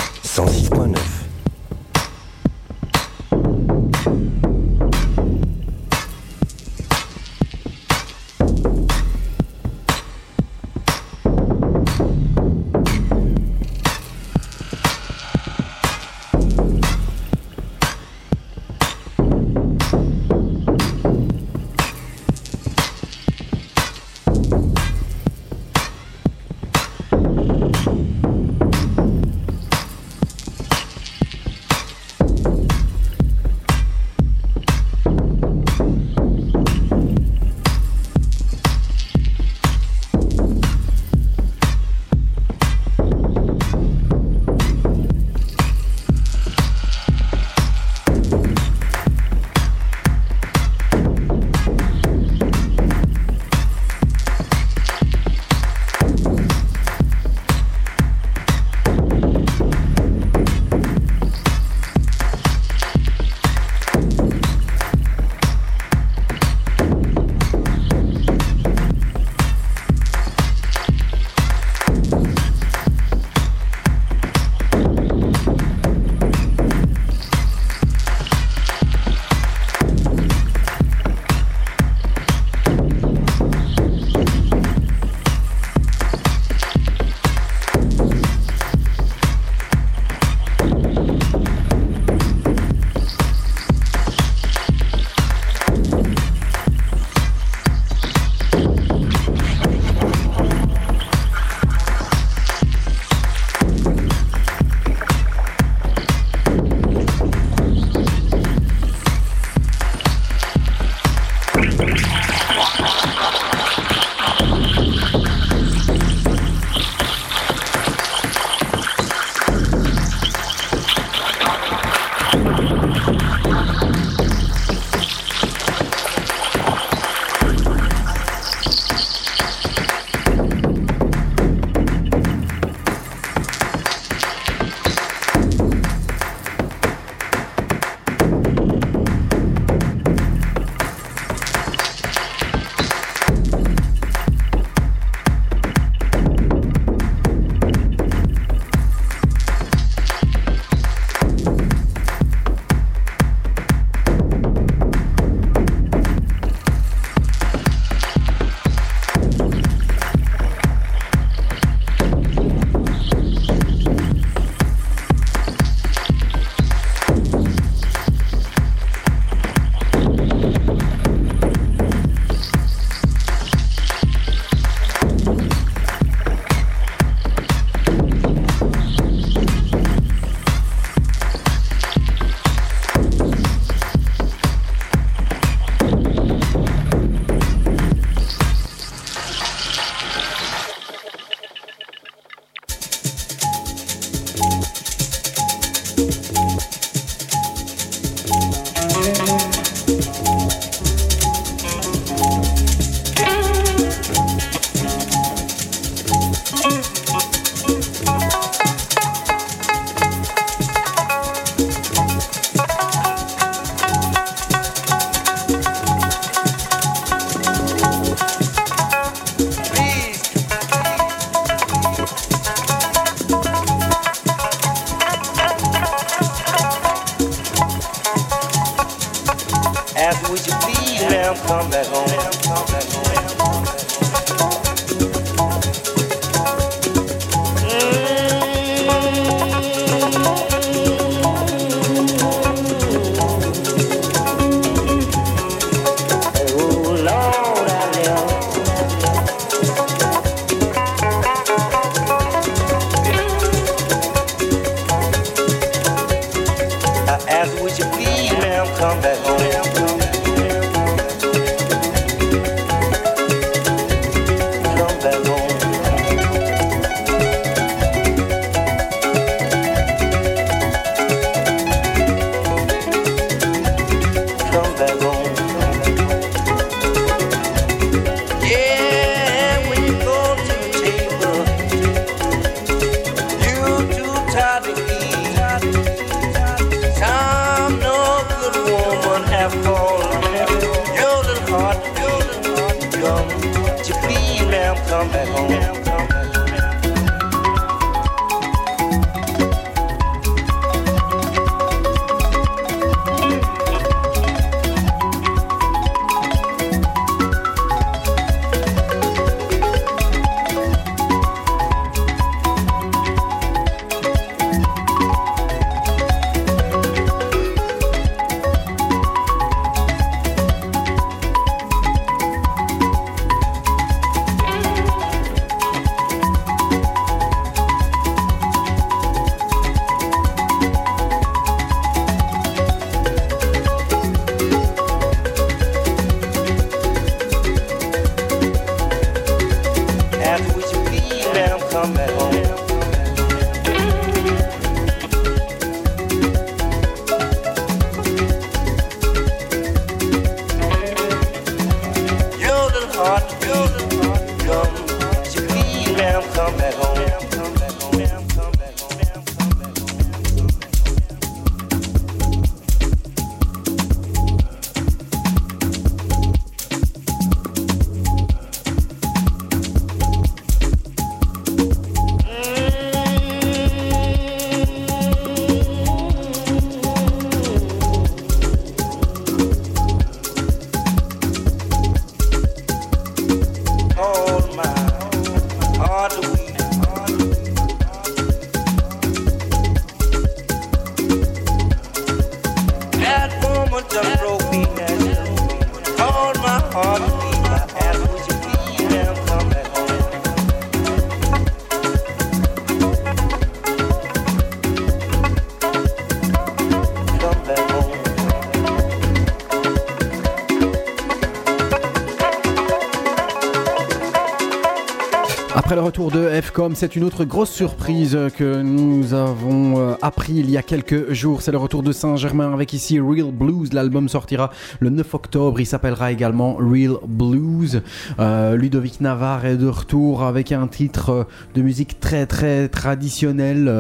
FCOM, c'est une autre grosse surprise que nous avons euh, appris il y a quelques jours. C'est le retour de Saint-Germain avec ici Real Blues. L'album sortira le 9 octobre. Il s'appellera également Real Blues. Euh, Ludovic Navarre est de retour avec un titre euh, de musique très très traditionnelle,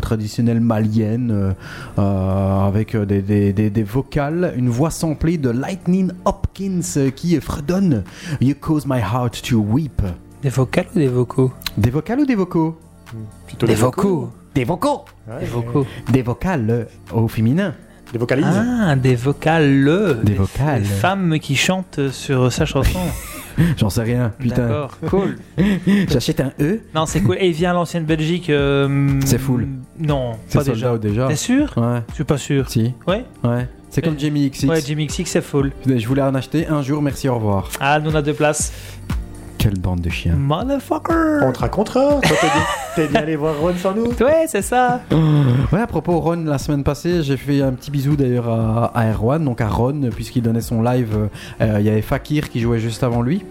traditionnelle malienne, avec des, des, des, des vocales, une voix samplée de Lightning Hopkins qui fredonne You Cause My Heart to Weep. Des vocales ou des vocaux Des vocales ou des vocaux Plutôt Des vocaux. Des vocaux Ouais, Des vocaux. Des vocales euh, au féminin. Des vocalises. Ah, des vocales. Des vocales. Des femmes qui chantent sur sa chanson. J'en sais rien, putain. D'accord, cool. J'achète un E. Non, c'est cool. Et il vient à l'ancienne Belgique. euh, C'est full. Non, C'est pas déjà. out déjà. T'es sûr Ouais, Je suis pas sûr. si. Ouais Ouais. C'est comme Jamie XX. Ouais, Jimmy XX, c'est full. Je voulais en acheter un jour, merci, au revoir. Ah, nous on a deux places. Quelle bande de chiens. Motherfucker Contre un contrat. Toi, t'es bien- T'es bien allé voir Ron sans nous Ouais, c'est ça. Ouais, à propos Ron, la semaine passée, j'ai fait un petit bisou d'ailleurs à, à Erwan, donc à Ron, puisqu'il donnait son live. euh, Il y avait Fakir qui jouait juste avant lui.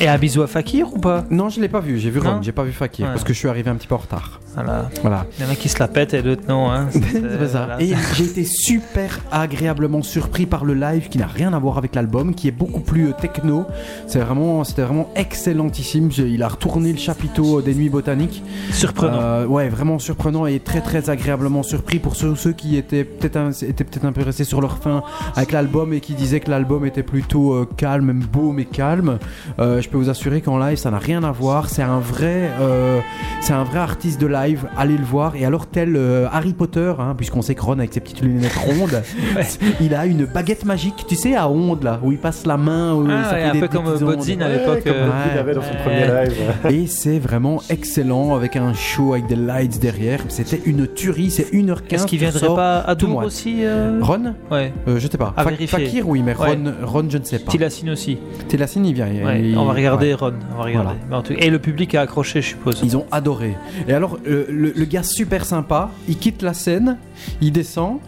Et un bisou à Fakir ou pas? Non, je l'ai pas vu, j'ai vu Ron, Non j'ai pas vu Fakir, Ouais. parce que je suis arrivé un petit peu en retard. Voilà. Voilà. Il y en a qui se la pètent et d'autres non. Hein. C'est- C'est pas ça. voilà. Et j'ai été super agréablement surpris par le live qui n'a rien à voir avec l'album, qui est beaucoup plus euh, techno. C'est vraiment, c'était vraiment excellentissime. Il a retourné le chapiteau des Nuits Botaniques. Surprenant. Euh, ouais, vraiment surprenant et très très agréablement surpris pour ceux, ceux qui étaient peut-être un, étaient peut-être un peu restés sur leur fin avec l'album et qui disaient que l'album était plutôt euh, calme, même beau mais calme. Euh, je peux vous assurer qu'en live ça n'a rien à voir. C'est un vrai, euh, c'est un vrai artiste de live. Allez le voir. Et alors tel euh, Harry Potter, hein, puisqu'on sait que Ron avec ses petites lunettes rondes, Ouais. il a une baguette magique, tu sais, à ondes là, où il passe la main. où Ah ça ouais, fait un des peu comme petites Bodzin à Ouais, l'époque. Comme euh, Bodzin avait dans son ouais. premier live. Et c'est vraiment excellent avec un show avec des lights derrière. C'était une tuerie, c'est 1h15. Est-ce qu'il viendrait pas à moite. aussi euh Ron Ouais. Euh, Je sais pas. À Fa- vérifier. Fakir, oui, mais Ron, Ouais. Ron je ne sais pas. Tilacine aussi. Télassine, il vient. il- Ouais, on va regarder ouais. Ron. On va regarder. Voilà. Tout- Et le public a accroché, je suppose. Ils ont adoré. Et alors, euh, le, le gars super sympa, il quitte la scène, il descend.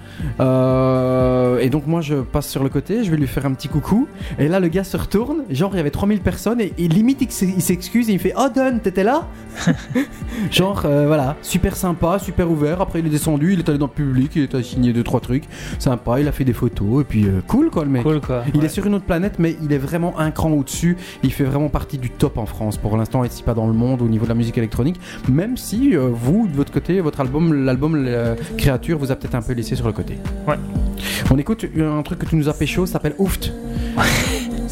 euh, et donc, moi, je passe sur le côté, je vais lui faire un petit coucou. Et là, le gars se retourne. Genre, il y avait 3000 personnes. Et, et limite, il s'ex- il s'excuse. Et il fait Oh, Don, t'étais là? Genre, euh, voilà, super sympa, super ouvert. Après, il est descendu, il est allé dans le public, il a signé deux trois trucs. Sympa, il a fait des photos. Et puis, euh, cool, quoi, le mec. Cool quoi. Il Ouais. est sur une autre planète, mais il est vraiment un cran au-dessus. Il fait vraiment partie du top en France pour l'instant, ici pas dans le monde au niveau de la musique électronique. Même si vous, de votre côté, votre album, l'album Créature, vous a peut-être un peu laissé sur le côté. Ouais. On écoute un truc que tu nous as pécho, ça s'appelle Ouft.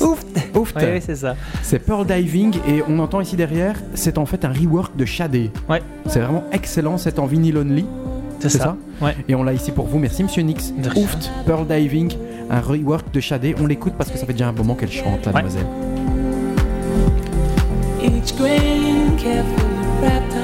Ouf Ouf, Oui, oui, c'est ça. c'est Pearl Diving et on entend ici derrière, c'est en fait un rework de Shadé. Ouais. C'est vraiment excellent, c'est en vinyle only. C'est ça. ça Ouais. Et on l'a ici pour vous. Merci Monsieur Nix. Ouft, Pearl Diving, un rework de Shadé. On l'écoute parce que ça fait déjà un moment qu'elle chante, la Ouais. demoiselle. Each grain carefully wrapped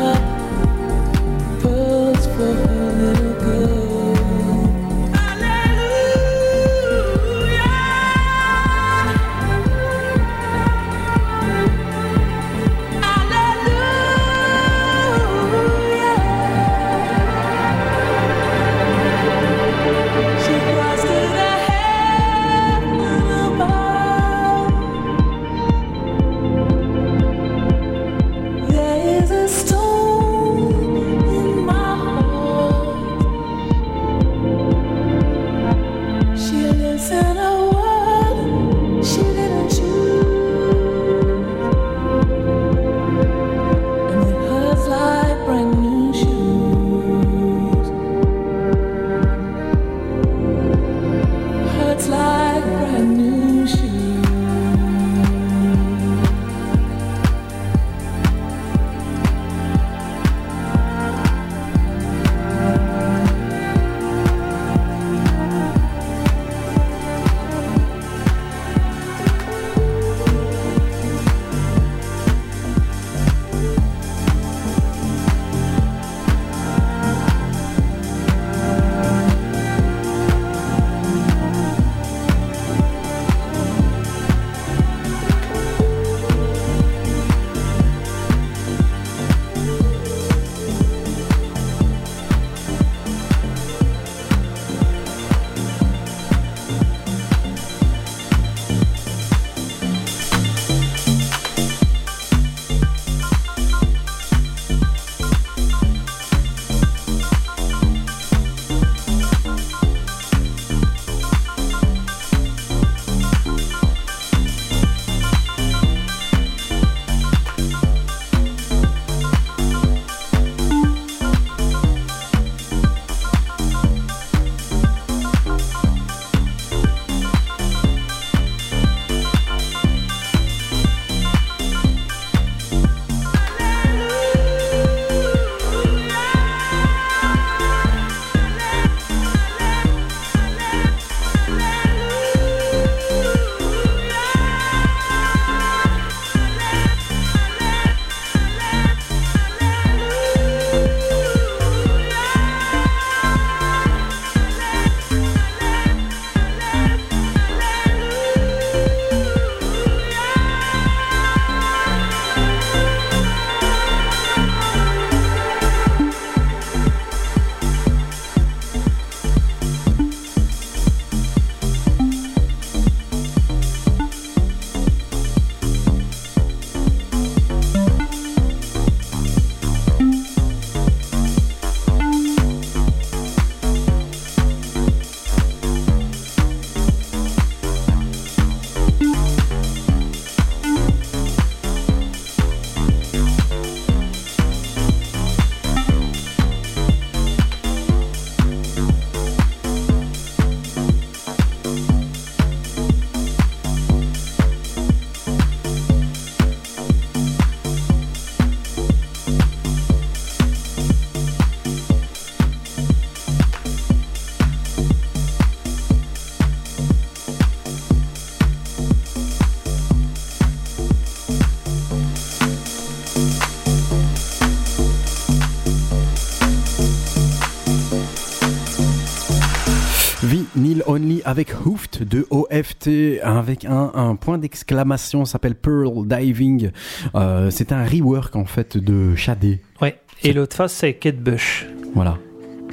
Only avec Hoofed de OFT avec un, un point d'exclamation s'appelle Pearl Diving. Euh, c'est un rework en fait de Shadé. Ouais. Et l'autre face, c'est Kate Bush. Voilà.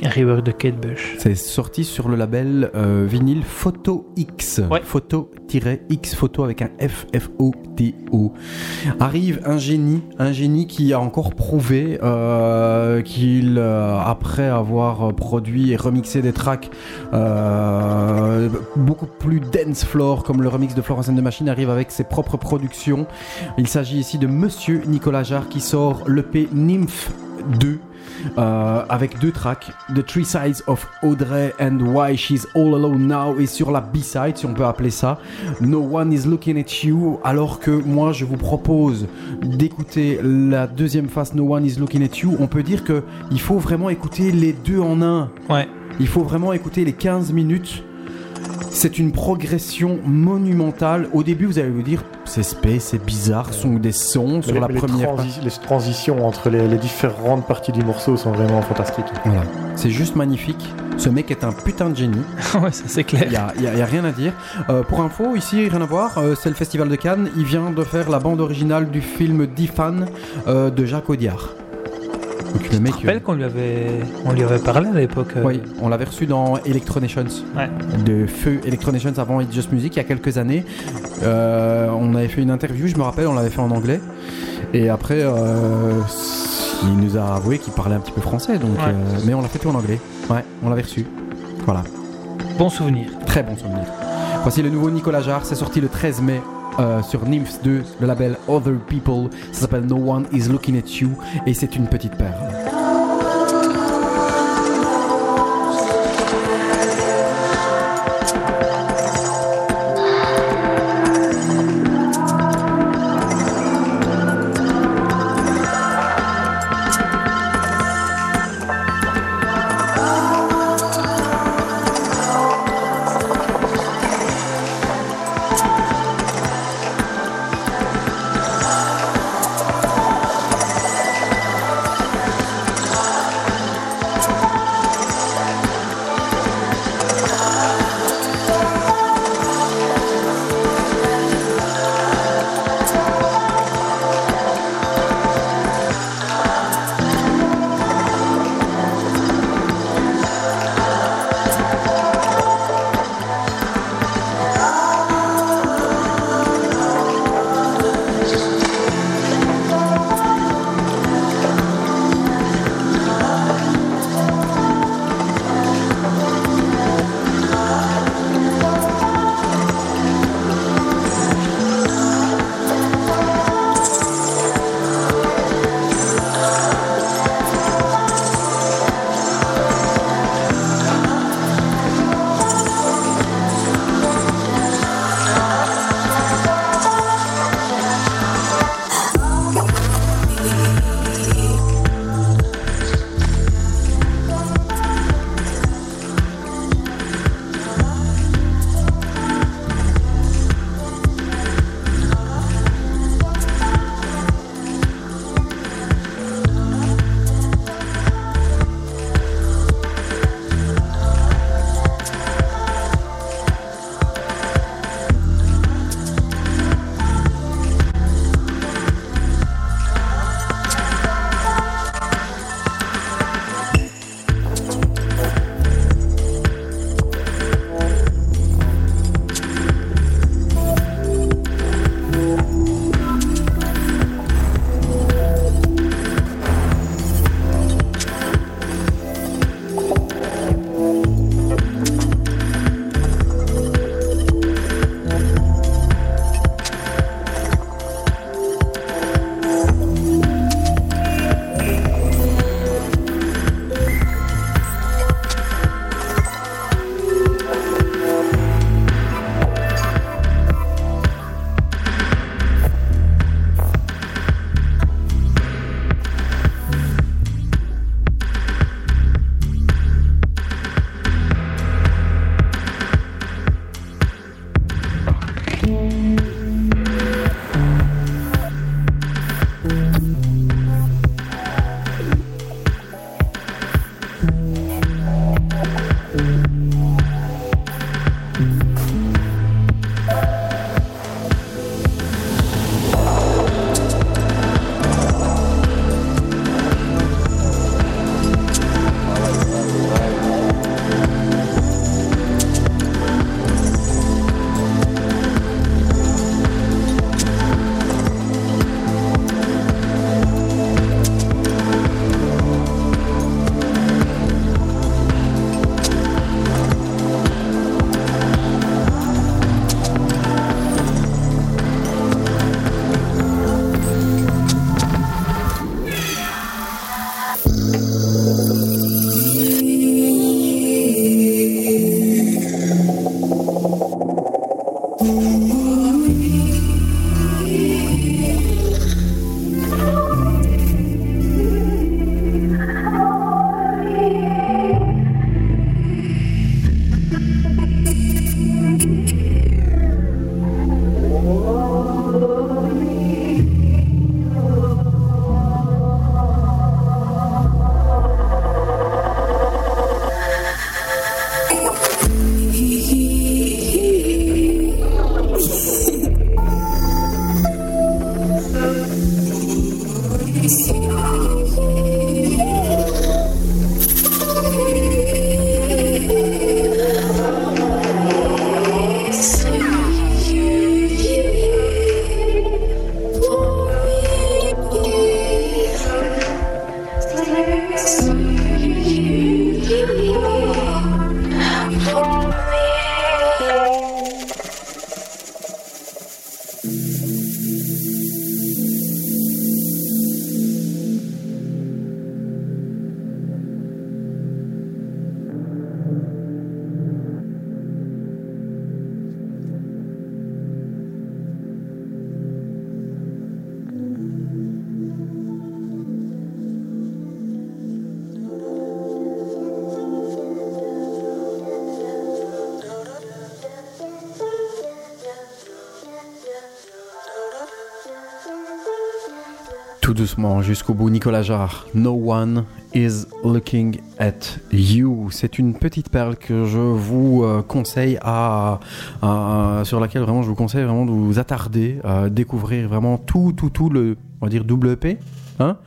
Rework de Kate Bush. C'est sorti sur le label euh, vinyle Photo X. Ouais. Photo-X photo avec un F F O T O. Arrive un génie, un génie qui a encore prouvé euh, qu'il euh, après avoir produit et remixé des tracks beaucoup plus dance floor comme le remix de Florence and the Machine arrive avec ses propres productions. Il s'agit ici de Monsieur Nicolas Jarre qui sort l'EP Nymph 2 euh, avec deux tracks, The Three Sides of Audrey and Why She's All Alone Now et sur la B-side, si on peut appeler ça, No One Is Looking at You, alors que moi je vous propose d'écouter la deuxième face No One Is Looking at You, on peut dire que il faut vraiment écouter les deux en un. Ouais. Il faut vraiment écouter les 15 minutes. C'est une progression monumentale. Au début, vous allez vous dire, c'est space, c'est bizarre, ce sont des sons sur les, la les première transi- les transitions entre les, les différentes parties du morceau sont vraiment fantastiques. Voilà. C'est juste magnifique. Ce mec est un putain de génie. ouais, ça c'est clair. Il n'y a, rien à dire. Euh, pour info, ici, rien à voir, euh, c'est le Festival de Cannes. Il vient de faire la bande originale du film Diffan euh, de Jacques Audiard. Donc le mec. Je me rappelle qu'on lui avait, on lui avait parlé à l'époque. euh, Oui, on l'avait reçu dans Electronations. Ouais. De Feu Electronations avant It's Just Music il y a quelques années. Euh, on avait fait une interview, je me rappelle, on l'avait fait en anglais. Et après, euh, il nous a avoué qu'il parlait un petit peu français. Donc, Ouais. euh, mais on l'a fait tout en anglais. Ouais, on l'avait reçu. Voilà. Bon souvenir. Très bon souvenir. Voici le nouveau Nicolas Jarre, c'est sorti le 13 mai euh, sur Nymphs 2, le label Other People. Ça s'appelle No One Is Looking at You et c'est une petite perle. Jusqu'au bout, Nicolas Jarre. No one is looking at you. C'est une petite perle que je vous euh, conseille à, sur laquelle vraiment je vous conseille vraiment de vous attarder, à découvrir vraiment tout, tout, tout le, on va dire double EP. Hein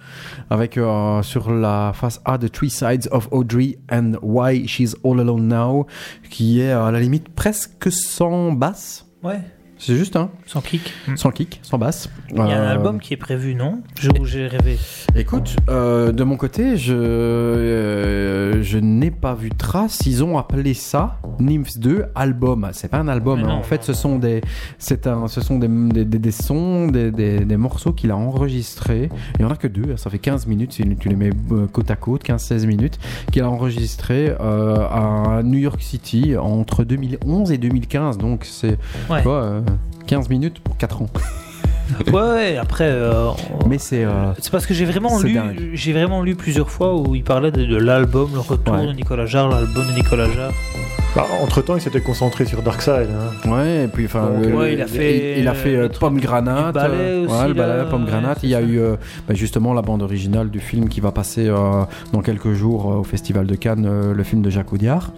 avec euh, sur la face A The Three Sides of Audrey and Why She's All Alone Now qui est à la limite presque sans basse Ouais, c'est juste hein sans kick. sans kick sans basse Il y a un Euh, album qui est prévu, non? Je- où J'ai rêvé. Écoute, euh, de mon côté, je, euh, je n'ai pas vu trace. Ils ont appelé ça Nymphs 2 album. C'est pas un album. Hein. non, en fait, ce sont des, c'est un, ce sont des, des, des- des sons, des, des, des morceaux qu'il a enregistrés. Il y en a que deux. Ça fait 15 minutes. Si tu les mets côte à côte, 15-16 minutes, qu'il a enregistré euh, à New York City entre 2011 et 2015. Donc c'est, Ouais. tu vois, euh, 15 minutes pour 4 ans. Ouais, ouais, après. euh, Mais c'est, euh, C'est parce que j'ai vraiment lu, j'ai vraiment lu plusieurs fois où il parlait de, de l'album, le retour Ouais. de Nicolas Jarre, l'album de Nicolas Jarre. Bah, entre temps, il s'était concentré sur Darkseid. Hein. Ouais, et puis enfin, le- ouais, il a fait, il, il a fait euh, euh, Pomme Granate, ballet euh, aussi, ouais, le ballet là, Pomme Granate. Il y a ça. eu euh, bah, justement la bande originale du film qui va passer euh, dans quelques jours euh, au Festival de Cannes, euh, le film de Jacques Audiard.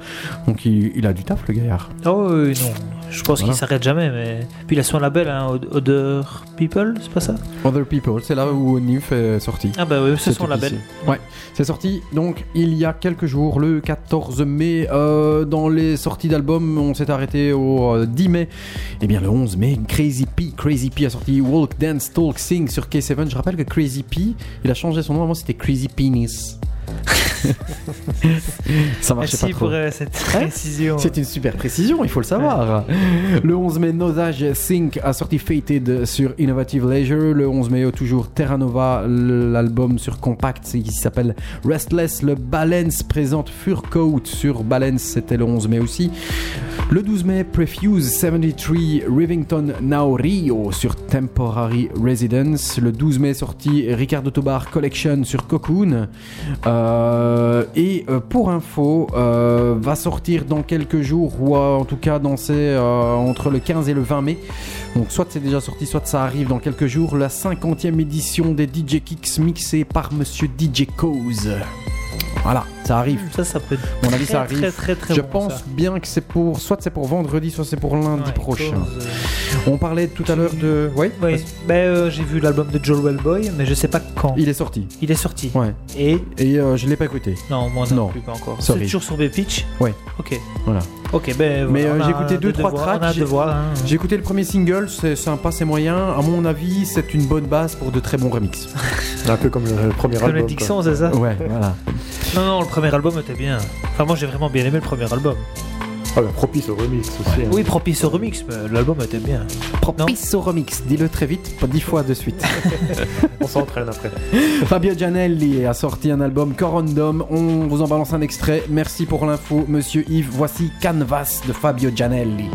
Donc il, il a du taf le gaillard. Oh oui, non, je pense Voilà. qu'il s'arrête jamais. Mais puis il a son label, hein, Other People, c'est pas ça Other People, c'est là où Nymph est sorti. Ah bah oui, c'est son label. ici. Ouais, c'est sorti donc il y a quelques jours, le 14 mai. Euh, dans les sorties d'albums, on s'est arrêté au euh, 10 mai. Et bien le 11 mai, Crazy P, Crazy P a sorti Walk, Dance, Talk, Sing sur K7. Je rappelle que Crazy P, il a changé son nom. Avant c'était Crazy Penis. Ça marchait Merci pas trop. pour euh, cette précision. C'est une super précision, il faut le savoir. Le 11 mai, Nosage Sync a sorti Fated sur Innovative Leisure. Le 11 mai, toujours Terra Nova, l'album sur Compact qui s'appelle Restless. Le Balance présente Furcoat sur Balance, c'était le 11 mai aussi. Le 12 mai, Prefuse 73 Rivington Now Rio sur Temporary Residence. Le 12 mai, sorti Ricardo Tobar Collection sur Cocoon. Euh, et euh, pour info, euh, va sortir dans quelques jours, ou euh, en tout cas dans ces, euh, entre le 15 et le 20 mai. Donc soit c'est déjà sorti, soit ça arrive dans quelques jours. La 50e édition des DJ Kicks mixée par Monsieur DJ Cause. Voilà, ça arrive. Ça, ça peut être mon avis, très, ça arrive. très, très, très Je bon, pense ça. bien que c'est pour, soit c'est pour vendredi, soit c'est pour lundi Ouais, prochain. cause, euh, On parlait tout à l'heure de, oui, Oui, ben, euh, j'ai vu l'album de Joel Wellboy, mais je sais pas quand. il est sorti. Il est sorti. Ouais. Et Et euh, je l'ai pas écouté. non, moi non, Non. plus pas encore. C'est toujours sur B-Pitch Ouais. Ok. Voilà. Ok, ben. Mais, voilà, euh, j'ai écouté deux, trois devoir- tracks, j'ai- hein. J'ai écouté le premier single, c'est sympa, c'est moyen. À mon avis, c'est une bonne base pour de très bons remixes. Un peu comme le, le premier Comme album. les Dixon, c'est ça Ouais, voilà. Non, non, le premier album était bien. Enfin, moi j'ai vraiment bien aimé le premier album. Ah, bah, propice au remix aussi. hein. Oui, propice au remix, mais l'album était bien. Propice au remix, dis-le très vite, pas dix fois de suite. On s'entraîne après. Fabio Gianelli a sorti un album Corondom. On vous en balance un extrait. Merci pour l'info, monsieur Yves. Voici Canvas de Fabio Gianelli.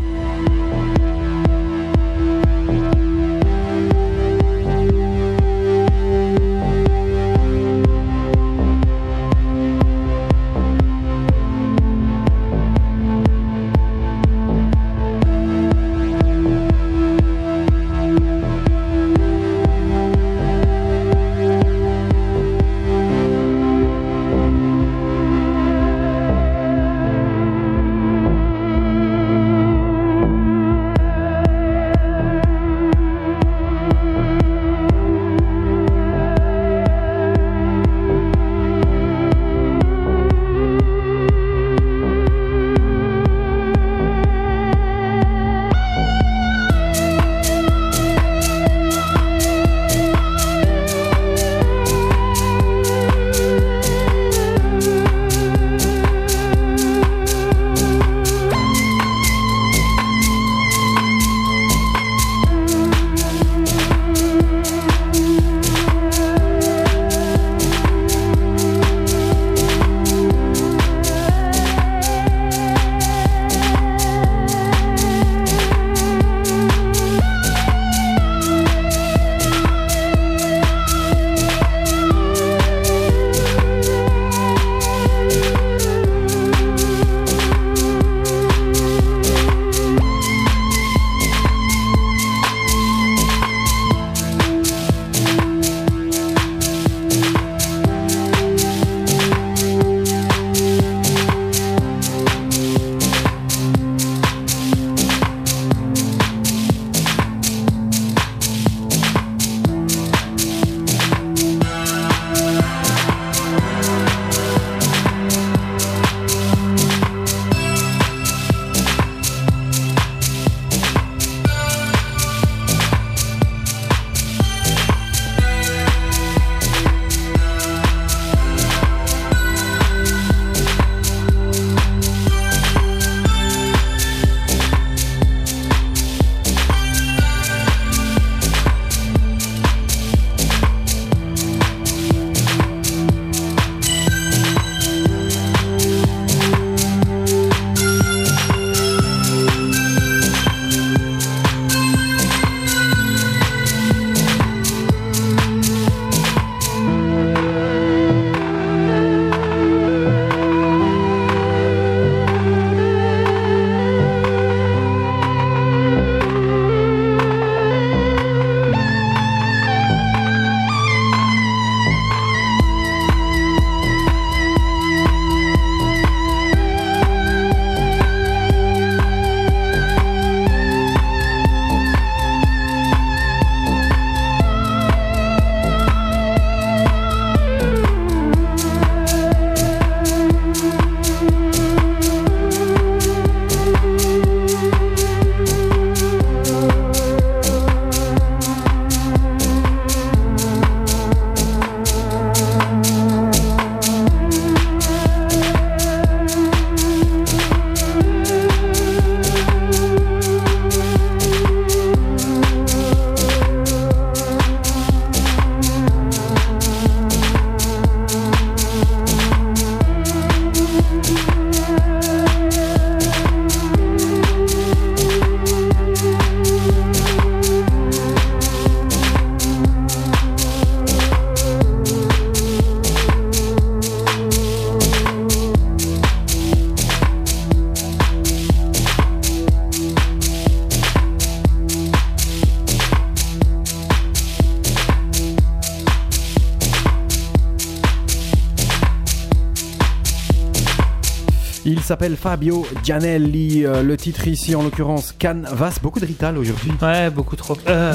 S'appelle Fabio Gianelli. Euh, le titre ici, en l'occurrence, Canvas. Beaucoup de Rital aujourd'hui. Ouais, beaucoup trop. Euh,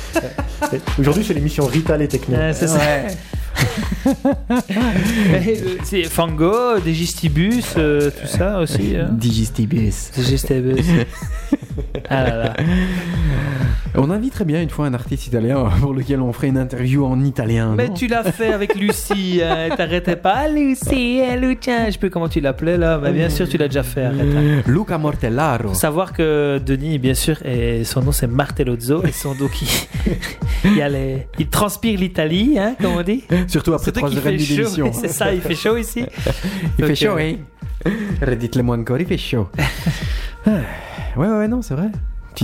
Aujourd'hui, c'est l'émission Rital et Techno. ouais, c'est ça. Et, euh, c'est Fango, Digistibus, euh, tout ça aussi. hein. Digistibus. Digistibus. ah là là. On inviterait bien une fois un artiste italien pour lequel on ferait une interview en italien. Mais tu l'as fait avec Lucie, hein, t'arrêtais pas. Ah, Lucie, hein, Lucien, je sais plus comment tu l'appelais là. Mais bien sûr, tu l'as déjà fait, arrête. hein. Luca Mortellaro. Savoir que Denis, bien sûr, et son nom c'est Martellozzo et son dos qui. il, y a les- il transpire l'Italie, hein, comme on dit. Surtout après Surtout trois qu'il heures d'émission. C'est ça, il fait chaud ici. Il Donc, fait chaud, euh, hein Redites-le-moi encore, il fait chaud. Ouais, ouais, ouais, non, c'est vrai.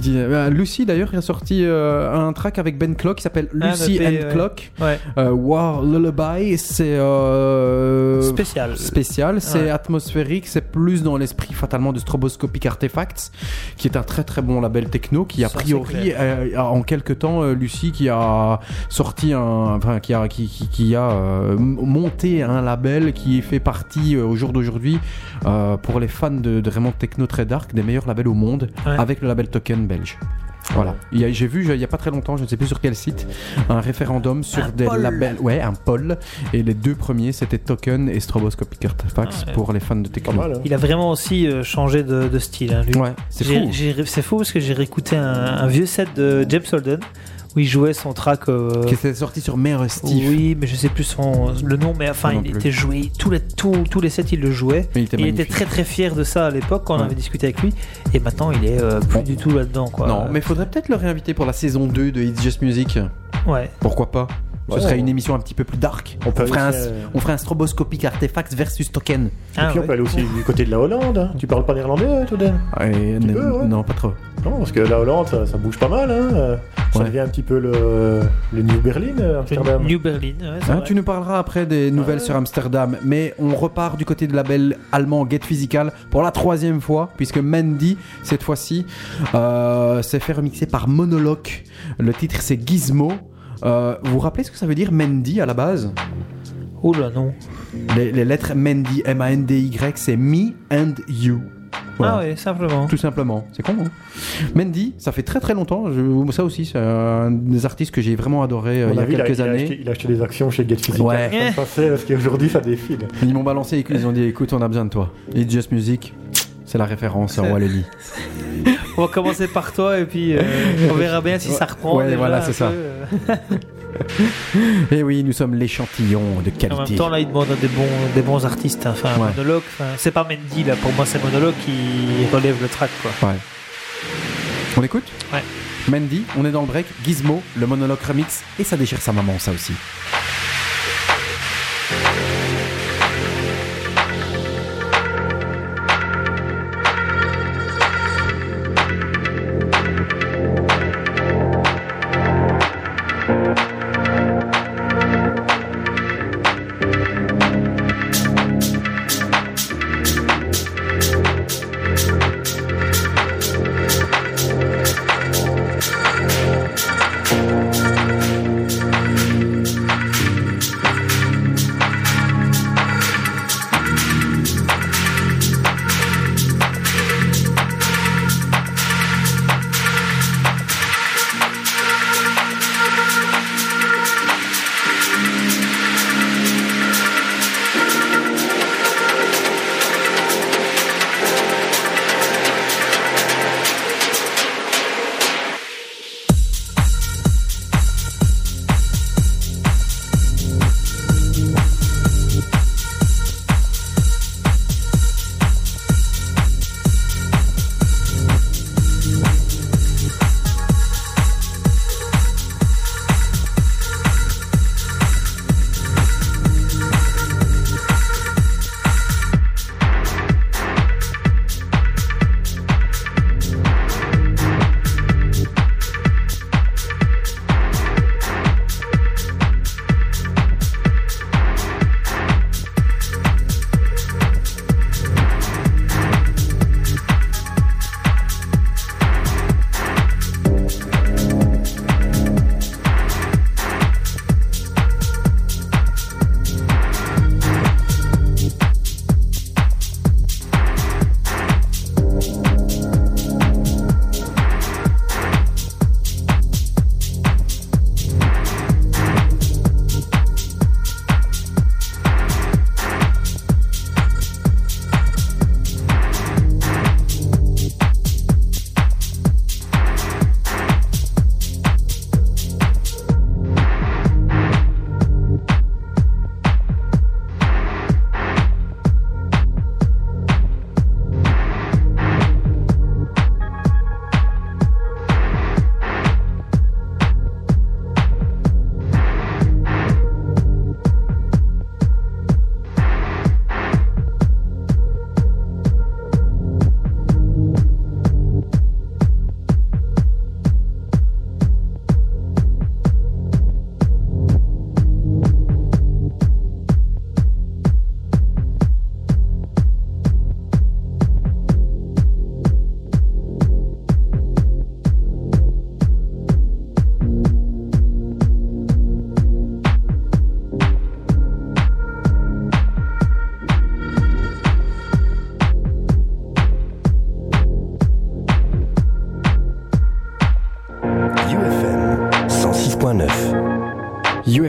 Euh, Lucy d'ailleurs il a sorti euh, un track avec Ben Clock qui s'appelle Ah, Lucy le and ouais. Clock. Ouais, Euh, War Lullaby, c'est euh, spécial. spécial, c'est Ouais. atmosphérique, c'est plus dans l'esprit fatalement de Stroboscopic Artifacts, qui est un très très bon label techno, qui a Ça, c'est priori euh, a en quelque temps euh, Lucie qui a sorti un, enfin qui a qui, qui, qui a euh, m- monté un label qui fait partie euh, au jour d'aujourd'hui euh, pour les fans de, de vraiment techno très dark des meilleurs labels au monde, Ouais. avec le label Token belge. Voilà. Il y a- J'ai vu, il y a pas très longtemps, je ne sais plus sur quel site, un référendum sur Un des poll. labels. Ouais, un poll. Et les deux premiers, c'était Token et Stroboscopic Artifacts Ah ouais. pour les fans de techno. mal. hein. Il a vraiment aussi euh, changé de, de style, hein, lui. Ouais, c'est fou. C'est fou parce que j'ai réécouté un, un vieux set de James Holden où il jouait son track. euh, Qui était sorti sur Mère Steve. Oui, mais je sais plus son, le nom, mais enfin, non il était joué. Tous les, tous, tous les sets, il le jouait. Il était il était magnifique. très très fier de ça à l'époque quand on avait discuté avec lui. Et maintenant, il est euh, plus Bon. du tout là-dedans. Quoi. Non, mais faudrait peut-être le réinviter pour la saison 2 de It's Just Music. Ouais. Pourquoi pas? Ce Ouais, serait on- une émission un petit peu plus dark. On peut ferait un, euh, on ferait un stroboscopic artefact versus token. Et Ah, puis on ouais. peut aller aussi du côté de la Hollande. hein. Tu parles pas néerlandais, hein, tout d'un Et n- peux, ouais. Non, pas trop. Non, parce que la Hollande, ça, ça bouge pas mal. Hein. euh, Ça Ouais. devient un petit peu le, le New Berlin, euh, Amsterdam. New Berlin. Hein, tu nous parleras après des nouvelles Ouais. sur Amsterdam, mais on repart du côté de label allemand Get Physical pour la troisième fois, puisque Mandy, cette fois-ci, euh, s'est fait remixer par Monologue. Le titre c'est Gizmo. Euh, vous vous rappelez ce que ça veut dire Mandy à la base? Oh là non. les, les lettres Mandy, M-A-N-D-Y, c'est Me and You. Voilà. Ah ouais, simplement. Tout simplement, c'est con. Hein Mandy, ça fait très très longtemps. Je, ça aussi, c'est un des artistes que j'ai vraiment adoré euh, il y a quelques il a, années. acheté, il a acheté des actions chez Get Physical. Ouais. Ça me passait, parce qu'aujourd'hui, ça défile. Ils m'ont balancé, ils ont dit écoute, on a besoin de toi. Et Just Music, c'est la référence à Lely. On va commencer par toi et puis euh, on verra bien si ça reprend. Ouais, déjà voilà, c'est ça. Et oui, nous sommes l'échantillon de En qualité. même temps, là, il demande des bons, des bons artistes. hein. Enfin, Ouais. monologue. c'est pas Mendy là. Pour moi, c'est monologue qui relève le track, quoi. Ouais. On écoute Ouais. Mandy, on est dans le break. Gizmo, le monologue remix, et ça déchire sa maman, ça aussi.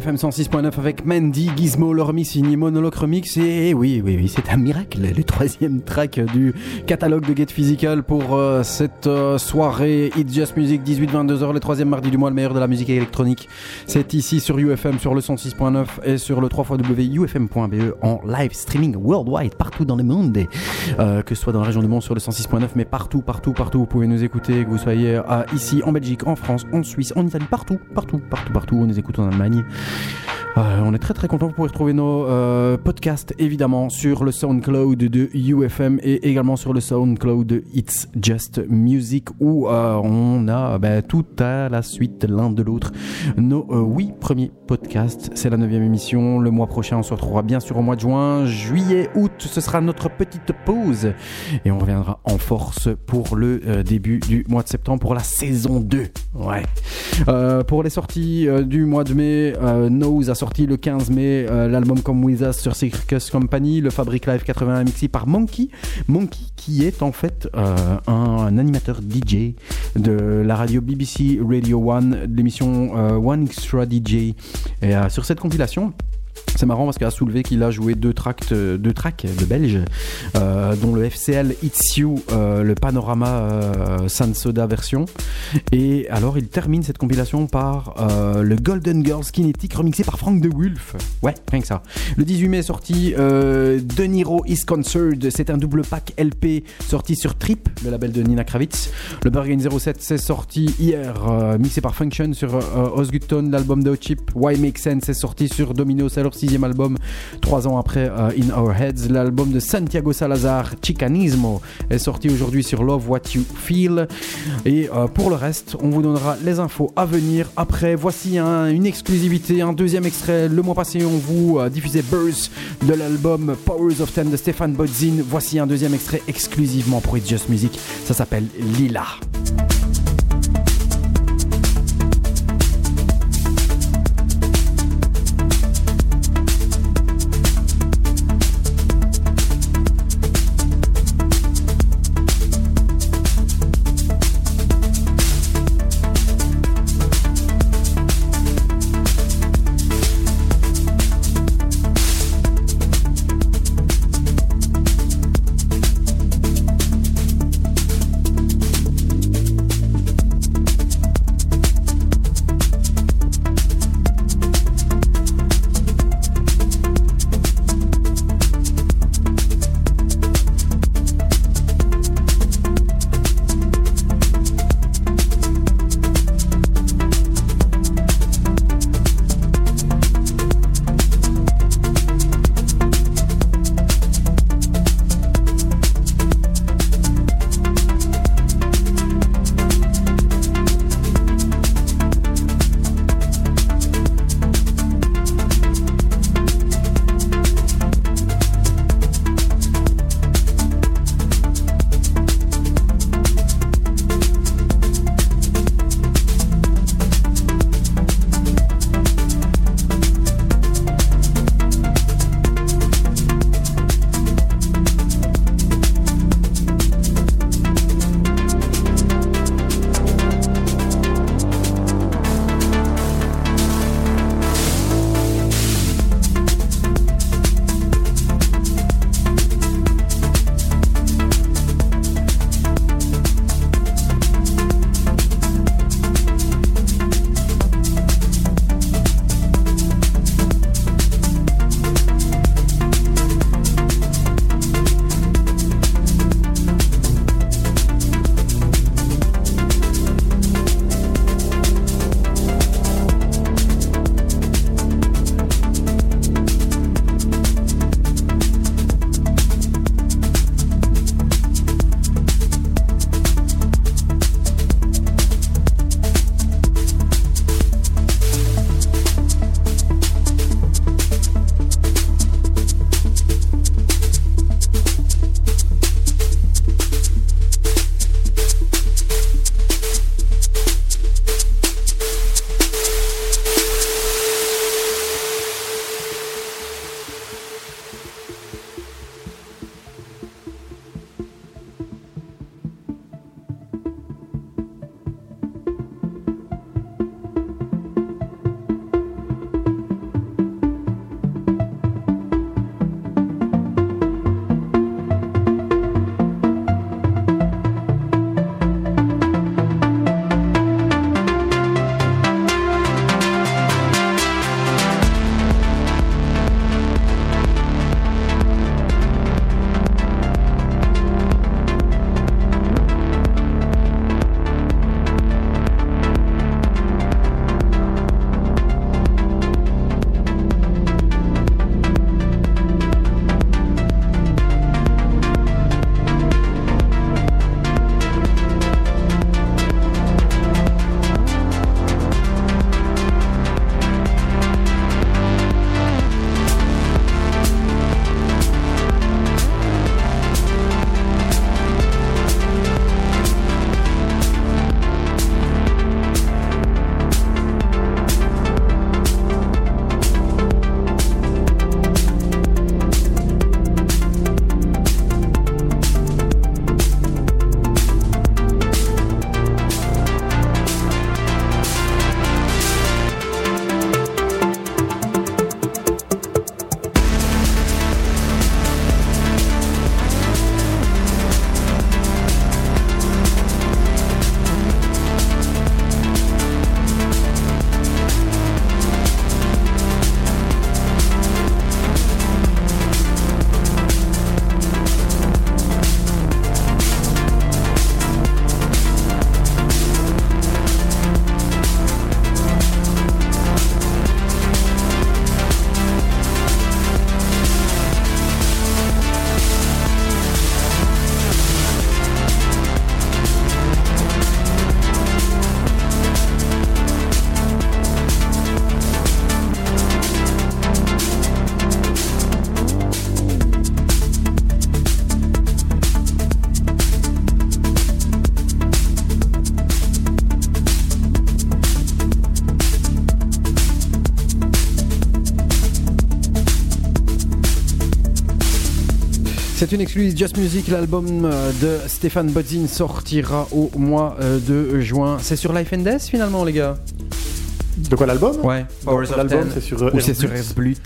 UFM 106.9 avec Mandy Gizmo, le remix signé Monologue Remix. Et oui, oui, oui, c'est un miracle. Le troisième track du catalogue de Get Physical pour euh, cette euh, soirée It's Just Music 18-22h, le troisième mardi du mois, le meilleur de la musique électronique. C'est ici sur UFM, sur le 106.9 et sur le 3 ufm.be E en live streaming worldwide, partout dans le monde. Et, euh, que ce soit dans la région du monde sur le 106.9, mais partout, partout, partout. Vous pouvez nous écouter, que vous soyez ici en Belgique, en France, en Suisse, en Italie, partout, partout, partout, partout. On nous écoute en Allemagne. Euh, on est très très content. Vous pouvez retrouver nos euh, podcasts évidemment sur le SoundCloud de UFM et également sur le SoundCloud de It's Just Music où euh, on a ben, tout à la suite l'un de l'autre nos huit premiers podcasts. C'est la neuvième émission. Le mois prochain, on se retrouvera bien sûr au mois de juin, juillet, août. Ce sera notre petite pause et on reviendra en force pour le début du mois de septembre pour la saison 2. Ouais. Pour les sorties du mois de mai, Nose a sorti le 15 mai euh, l'album Come With Us sur Circus Company, le Fabric Live 81 mixé par Monkey. Monkey qui est en fait euh, un, animateur DJ de la radio BBC Radio One, de l'émission euh, One Extra DJ. Et sur cette compilation, c'est marrant parce qu'il a soulevé qu'il a joué deux tracks, euh, deux tracks de Belge, euh, dont le FCL It's You, euh, le Panorama euh, San Soda version. Et alors il termine cette compilation par euh, le Golden Girls Kinetic remixé par Frank de Wolf. Ouais, rien que ça. Le 18 mai est sorti euh, De Niro Is Concerned. C'est un double pack LP sorti sur Trip, le label de Nina Kravitz. Le Bergen 07 c'est sorti hier, euh, mixé par Function sur euh, Osgutton, l'album de Chip. Why Make Sense est sorti sur Domino, c'est leur sixième album, trois ans après euh, In Our Heads. L'album de Santiago Salazar, Chicanismo, est sorti aujourd'hui sur Love What You Feel. Et euh, pour le reste, on vous donnera les infos à venir après. Voici un- une exclusivité, un deuxième extrait. Le mois passé, on vous euh, diffusait Burst de l'album Powers of Ten de Stéphane Bodzin. Voici un deuxième extrait exclusivement pour It's Just Music. Ça s'appelle. Lila, une exclusive Just Music, l'album euh, de Stéphane Bodzin sortira au mois euh, de juin. C'est sur Life and Death finalement les gars? De quoi l'album? Ouais, L'album c'est sur Ou c'est sur et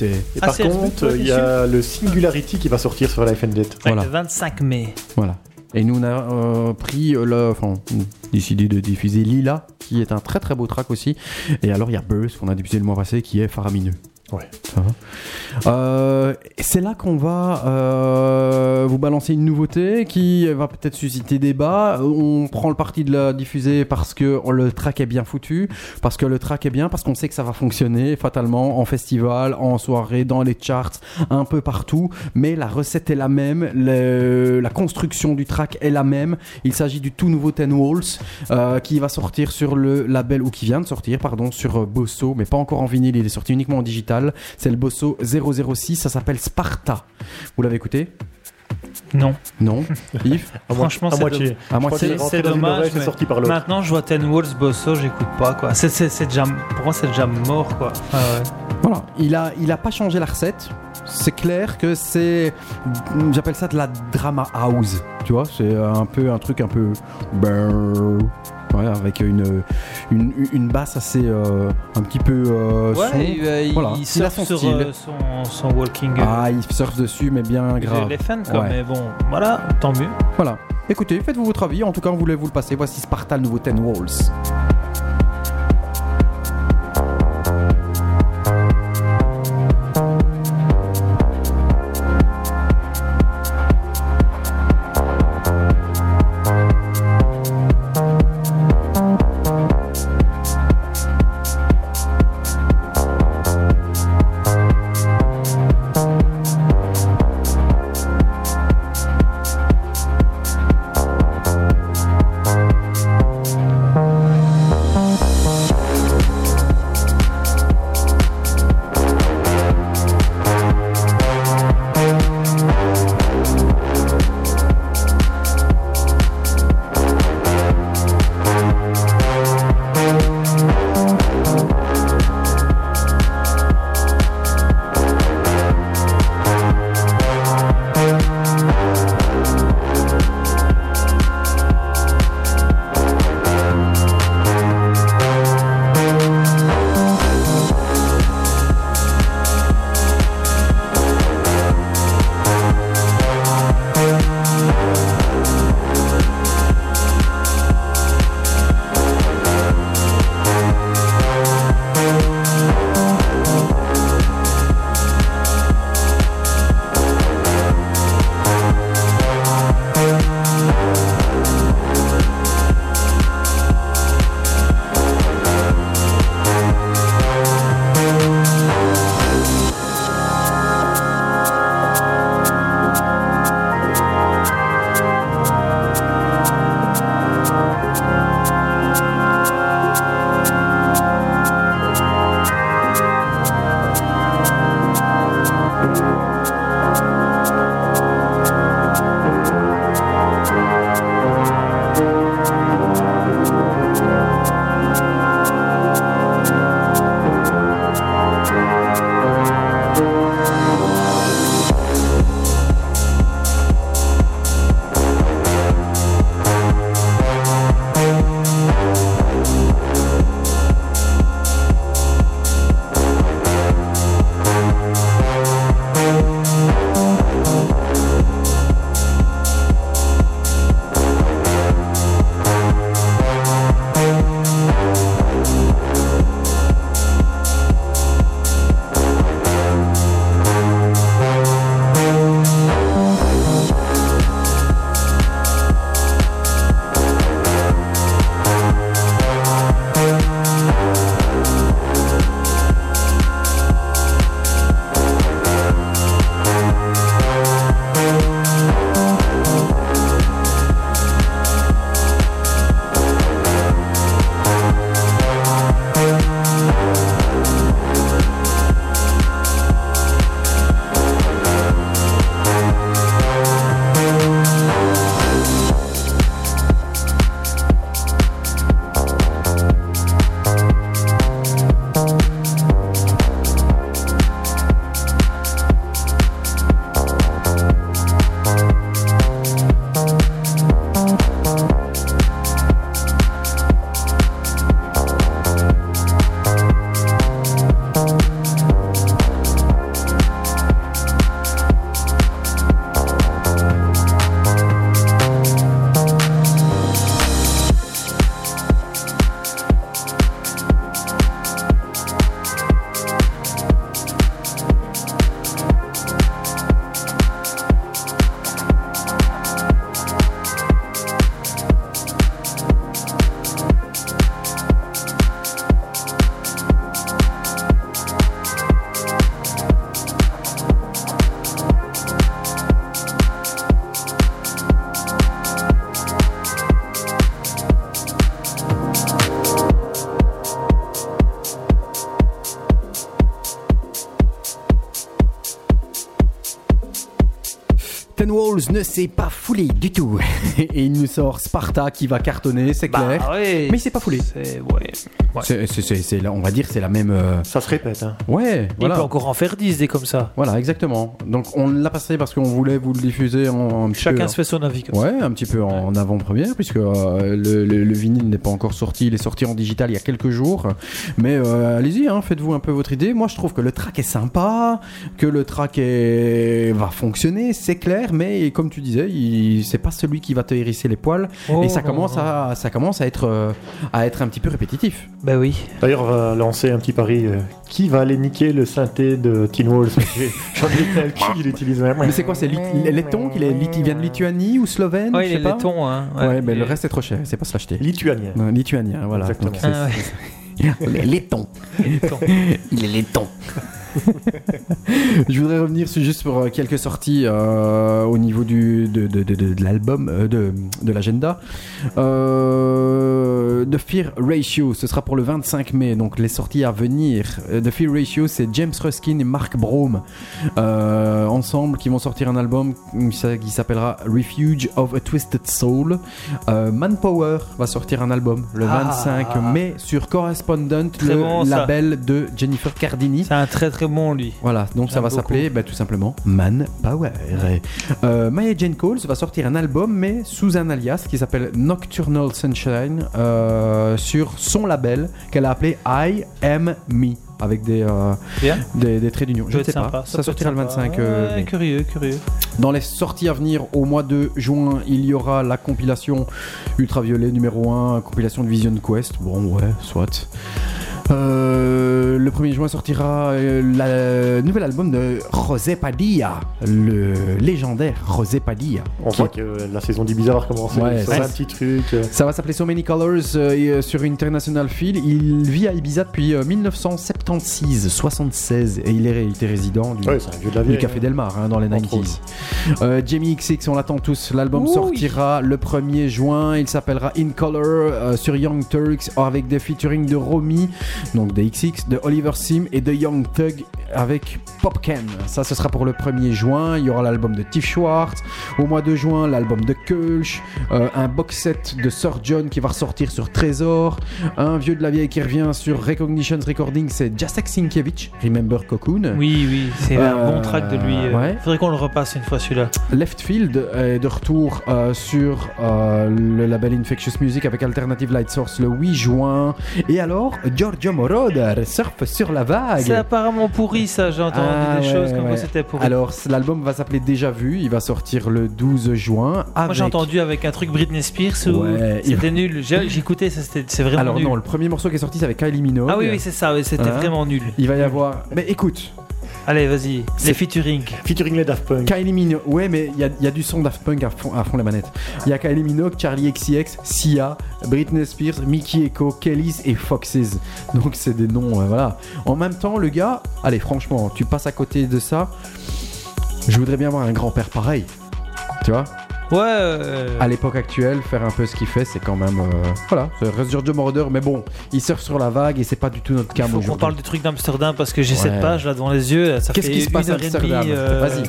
Et Ah, par Airbus, contre, il y a le Singularity qui va sortir sur Life and Death. Voilà. Le 25 mai. voilà. Et nous on a euh, pris le, enfin, décidé de diffuser Lila, qui est un très très beau track aussi. Et alors il y a Burst qu'on a diffusé le mois passé, qui est faramineux. Euh, c'est là qu'on va euh, vous balancer une nouveauté qui va peut-être susciter débat. On prend le parti de la diffuser parce que le track est bien foutu, parce que le track est bien, parce qu'on sait que ça va fonctionner fatalement en festival, en soirée, dans les charts, un peu partout. Mais la recette est la même, la construction du track est la même. Il s'agit du tout nouveau Ten Walls euh, qui va sortir sur le label ou qui vient de sortir, pardon, sur Bosso, mais pas encore en vinyle. Il est sorti uniquement en digital. C'est le Bosso 006. Ça s'appelle Sparta. Vous l'avez écouté? Non. Non. Yves? Franchement, à c'est moitié. C'est dommage, mais sorti par. Maintenant, je vois Ten Walls, Bosso, j'écoute pas quoi. C'est, pour moi, c'est déjà mort quoi. Ah ouais. Voilà, il a, il a pas changé la recette. C'est clair que c'est, j'appelle ça de la drama house. Tu vois, c'est un peu un truc un peu, ben, ouais, avec une, une, une basse assez, euh, un petit peu euh, Ouais, sombre. il, euh, il Voilà. Il surfe son sur euh, son, son walking. Ah, il surfe dessus, mais bien grave. les fans quoi. Ouais. Mais bon, voilà, tant mieux. Voilà. Écoutez, faites-vous votre avis. En tout cas, on voulait vous le passer. Voici Sparta, le nouveau Ten Walls. Ne s'est pas foulé du tout. Et il nous sort Sparta qui va cartonner, c'est clair. Bah, ouais. Mais il s'est pas foulé. C'est- ouais. Ouais. C'est, c'est- c'est- c'est la- on va dire, c'est la même. euh, Ça se répète. Hein. Ouais, Il voilà. peut encore en faire 10 des comme ça. Voilà, exactement. Donc on l'a passé parce qu'on voulait vous le diffuser en. Chacun peu- se fait son avis comme ça. Ouais, un petit peu en avant-première, puisque euh, le, le- le vinyle n'est pas encore sorti, il est sorti en digital il y a quelques jours. Mais euh, allez-y, hein, faites-vous un peu votre idée. Moi, je trouve que le track est sympa, que le track est... va fonctionner, c'est clair, mais comme tu disais, il... c'est pas celui qui va te hérisser les poils. Oh, et ça non, commence, à, ça commence à, être, euh, à être un petit peu répétitif. Bah oui. D'ailleurs, on va lancer un petit pari. euh, qui va aller niquer le synthé de Teen Walls J'ai- J'en ai plein le cul, il utilise même. Mais c'est quoi C'est lit- il vient de Lituanie ou Slovène? Il est laiton, hein. Ouais, mais Et- le reste est trop cher, c'est pas se l'acheter. Lituanien. Non, Lituanien, voilà. Exactement. Donc, Ah, ouais. Les. Il est laiton. Je voudrais revenir sur- juste pour euh, quelques sorties euh, au niveau du, de, de, de, de- de l'album, euh, de, de l'agenda. Euh, The Fear Ratio, ce sera pour le 25 mai, donc les sorties à venir. The Fear Ratio, c'est James Ruskin et Mark Brome ensemble qui vont sortir un album qui s'appellera Refuge of a Twisted Soul. Manpower va sortir un album le Ah. 25 mai sur Correspondent, Très le bon, label de Jennifer Cardini. C'est un très très bon lui. Voilà, donc ça va s'appeler bah, tout simplement Manpower. Euh, Maya Jane Coles va sortir un album, mais sous un alias qui s'appelle Nocturnal Sunshine euh, sur son label qu'elle a appelé I Am Me. Avec des, euh, Bien. des, des traits d'union. Je ne pas. Ça, sortira le sympa. 25 euh, Ouais, mai. Curieux, curieux. Dans les sorties à venir, au mois de juin, il y aura la compilation Ultraviolet numéro 1, compilation de Vision Quest. Bon, ouais, soit. Euh, le 1er juin sortira euh, le nouvel album de José Padilla, le légendaire José Padilla. On qui voit que la saison d'Ibiza va recommencer. Ouais, c'est ouais. un petit truc. euh, Ça va s'appeler So Many Colors euh, et, sur International Feel. Il vit à Ibiza depuis euh, 1976-76 et il est il était résident du, Ouais, du vieille. Café Del Mar hein, dans les Entre 90s. Euh, Jamie XX, on l'attend tous. L'album sortira le 1er juin. Il s'appellera In Color euh, sur Young Turks avec des featuring de Romy, donc de XX, de Oliver Sim et de Young Thug avec Popken. Ça, ce sera pour le 1er juin. Il y aura l'album de Tiff Schwartz. Au mois de juin, l'album de Kulch. euh, un box set de Sir John qui va ressortir sur Trésor. Un vieux de la vieille qui revient sur Recognitions Recording, c'est Jacek Sinkiewicz, Remember Cocoon. Oui, oui, c'est un bon track de lui. euh. ouais. Faudrait qu'on le repasse une fois celui-là. Left Field est de retour euh, sur le label Infectious Music avec Alternative Light Source le 8 juin. Et alors, Giorgio Moroder surfe sur la vague. C'est apparemment pourri ça, j'ai entendu Ah, des ouais, choses comme ouais. quoi c'était pourri. Alors, l'album va s'appeler Déjà Vu. Il va sortir le 12 juin. Moi j'ai avec- entendu avec un truc Britney Spears où Ouais, il- c'était nul. C'était- c'est vraiment Alors, nul. non, le premier morceau qui est sorti, c'est avec Kylie Minogue. ah oui, oui, c'est ça, c'était vraiment nul. Il va y avoir. Mais écoute, Allez, vas-y, C'est- les featuring. Featuring les Daft Punk. Kylie Minogue. Ouais, mais il y y a du son Daft Punk à fond, à fond les manettes. Il y a Kylie Minogue, Charlie XCX, Sia, Britney Spears, Mickey Echo, Kellys et Foxes. Donc c'est des noms, euh, voilà. En même temps, le gars, allez, franchement, tu passes à côté de ça. Je voudrais bien avoir un grand-père pareil. Tu vois? Ouais, euh, À l'époque actuelle, faire un peu ce qu'il fait, c'est quand même. euh, voilà, c'est reste Giorgio Moroder, mais bon, il surfe sur la vague et c'est pas du tout notre qu'on aujourd'hui. parle du truc d'Amsterdam parce que j'ai Ouais. cette page là devant les yeux. Qu'est-ce qui se passe à Amsterdam euh, Vas-y.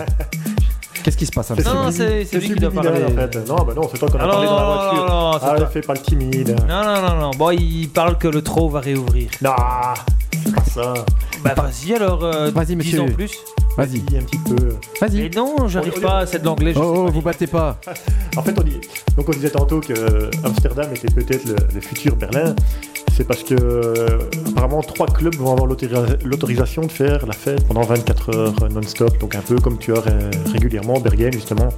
Qu'est-ce qui se passe à Non, Amsterdam non, c'est lui qui doit parler. en fait. Non, bah non, c'est toi qu'on a Ah, parlé non, dans la non, voiture. non, non, c'est ah, pas- fais pas le timide. Non, non, non, non. Bon, il parle que le trot va réouvrir. Non, ça. Bah, vas-y alors, euh, Vas-y, monsieur. dis en plus. Vas-y, Dis un petit peu. Mais vas-y. non, j'arrive Oh, pas, c'est de l'anglais. je Oh, sais oh, pas. vous battez pas. En fait, on, dit, donc on disait tantôt que euh, Amsterdam était peut-être le, le futur Berlin. C'est parce que euh, apparemment trois clubs vont avoir l'autorisa- l'autorisation de faire la fête pendant 24 heures euh, non-stop. Donc un peu comme tu as euh, régulièrement Bergen justement,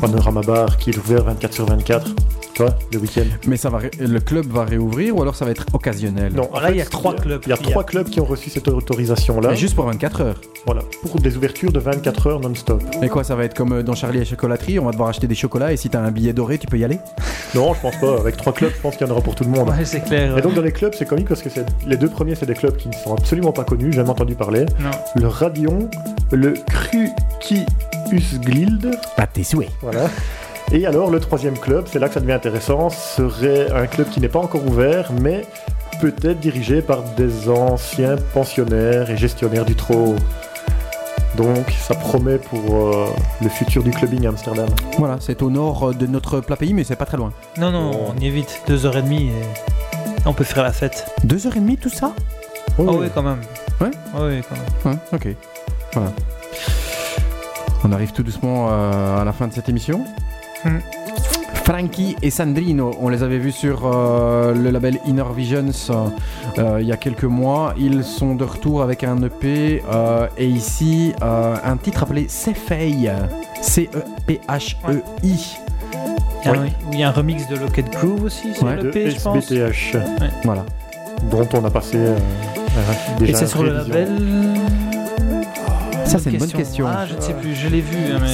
Panorama Bar qui est ouvert 24 sur 24. Tu vois, le week-end. Mais ça va, ré- le club va réouvrir ou alors ça va être occasionnel Non, en Là, il y a trois clubs. Il y a trois clubs qui ont reçu cette autorisation-là. Mais juste pour 24 heures. Voilà, pour des ouvertures de 24 heures non-stop. Et quoi, ça va être comme euh, dans Charlie et la chocolaterie, on va devoir acheter des chocolats et si t'as un billet doré, tu peux y aller? Non, je pense pas. Avec trois clubs, je pense qu'il y en aura pour tout le monde. Ouais, c'est clair. Et donc dans les clubs, c'est comique parce que les deux premiers, c'est des clubs qui ne sont absolument pas connus, jamais entendu parler. Non. Le Radion, le Krukiusglild, Pas tes souhaits. voilà. Et alors le troisième club, c'est là que ça devient intéressant, serait un club qui n'est pas encore ouvert, mais peut-être dirigé par des anciens pensionnaires et gestionnaires du trot. Donc ça promet pour euh, le futur du clubbing à Amsterdam. Voilà, c'est au nord euh, de notre plat pays, mais c'est pas très loin. Non, non, Oh. on y est vite. Deux heures et demie et on peut faire la fête. Deux heures et demie, tout ça? Ah oui, quand même. Ouais? Ah oui, quand même. Ouais, ok. Voilà. On arrive tout doucement euh, à la fin de cette émission. Frankie et Sandrino, on les avait vus sur euh, le label Inner Visions euh, il y a quelques mois. Ils sont de retour avec un EP euh, et ici euh, un titre appelé Cefei. C-E-P-H-E-I. Il y, a Oui. un, il y a un remix de Locket Groove aussi sur Ouais. le De P, je pense. SBTH, Voilà. dont on a passé euh, euh, déjà Et c'est sur le label. Ça, c'est une bonne question. Ah, je ne sais plus, je l'ai vu. hein, Mais...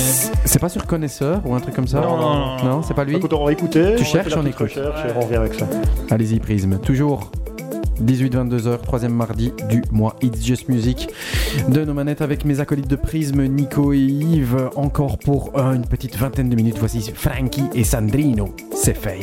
C'est pas sur Connaisseur ou un truc comme ça Non, non, non, c'est pas lui Écoute, on va écouter. Tu on cherches, on écoute. recherche et Ouais. on revient avec ça. Allez-y, Prisme. Toujours 18-22h, troisième mardi du mois It's Just Music. De nos manettes avec mes acolytes de Prisme, Nico et Yves. Encore pour euh, une petite vingtaine de minutes. Voici Frankie et Sandrino. C'est fait.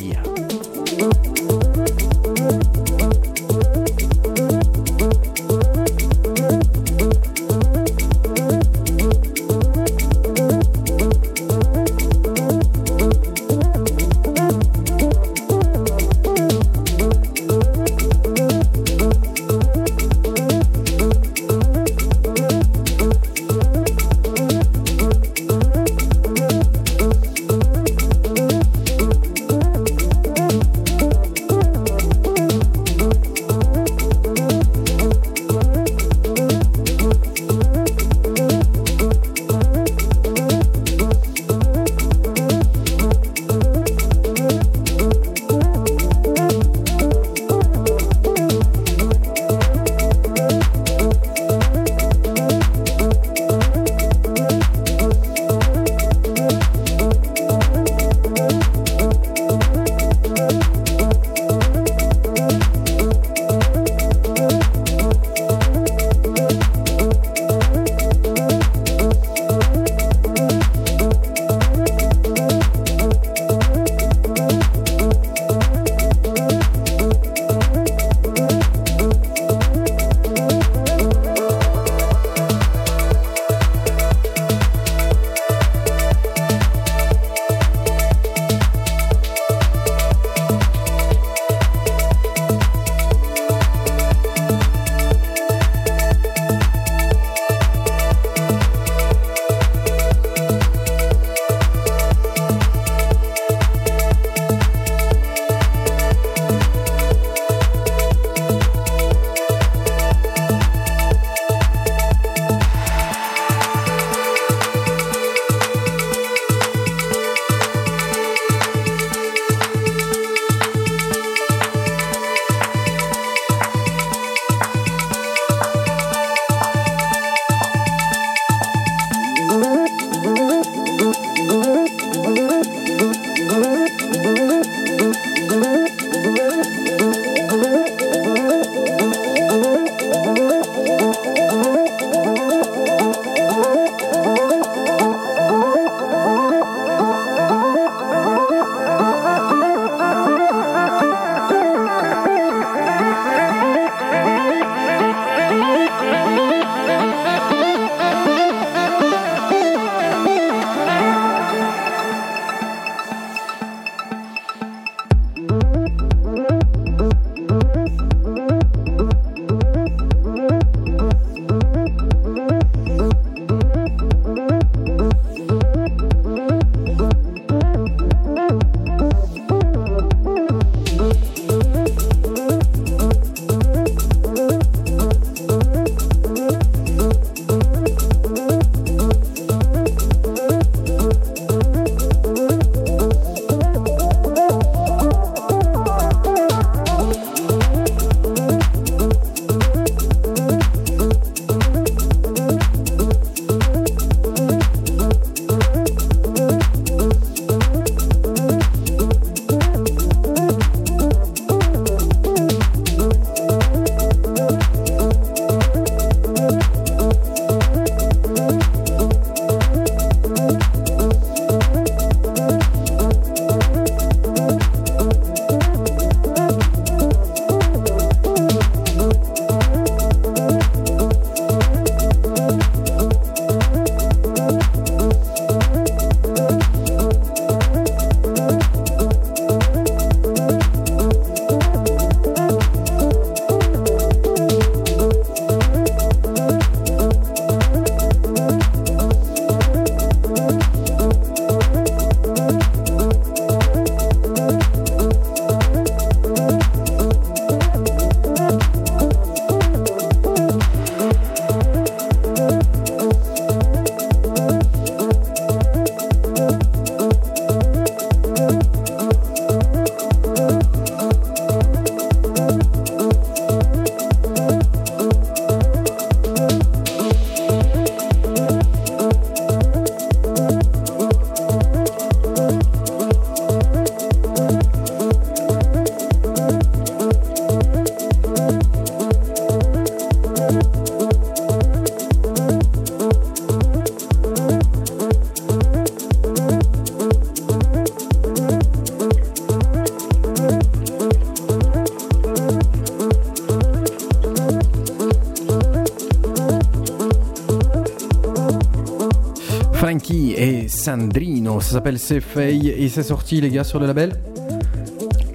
Sandrino. Ça s'appelle C'est Fay et c'est sorti, les gars, sur le label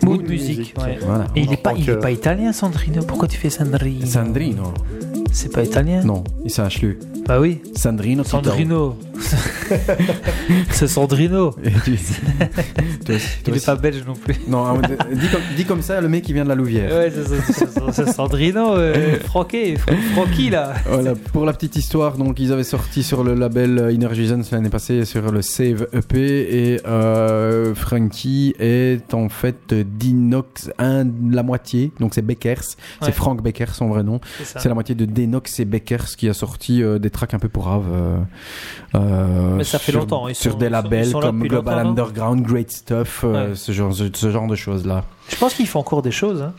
Mood Mood Music. Music, ouais. Voilà. Et il En est pas, tant il que- est pas italien, Sandrino. Pourquoi tu fais Sandrino? Sandrino. C'est pas italien? Non, il s'est HLU. Bah oui. Sandrino. Sandrino. c'est Sandrino. Tu- toi aussi- toi Il est aussi. pas belge non plus. Non, dis comme, dis comme ça, le mec qui vient de la Louvière. Ouais, c'est Sandrino, euh, Francky là. Voilà, pour la petite histoire, donc ils avaient sorti sur le label euh, Inner Visions l'année passée sur le Save EP et euh, Frankie est en fait d'Inox, un, la moitié, donc c'est Beckers, Ouais. c'est Frank Beckers son vrai nom, C'est la moitié de Denox et Beckers qui a sorti euh, des tracks un peu pour Rave. euh, euh, Mais ça fait sur- longtemps, ils sur sont- des labels ils sont là comme Global Underground, Great Stuff, euh, Ouais. ce, genre, ce, ce genre de choses là. Je pense qu'il fait encore des choses. Hein.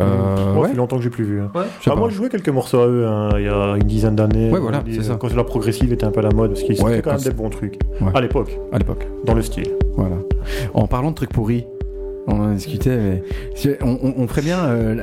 Euh, Moi, ouais, ça fait longtemps que j'ai plus vu. hein. Ouais. moi, je jouais quelques morceaux à eux hein, il y a une dizaine d'années. Ouais, voilà, Euh, c'est ça. Quand la progressive était un peu à la mode, parce qu'ils Ouais, quand quand même des bons trucs. Ouais. À l'époque, à l'époque. dans le style. Voilà. En parlant de trucs pourris, on en discutait, mais on, on- on ferait bien euh,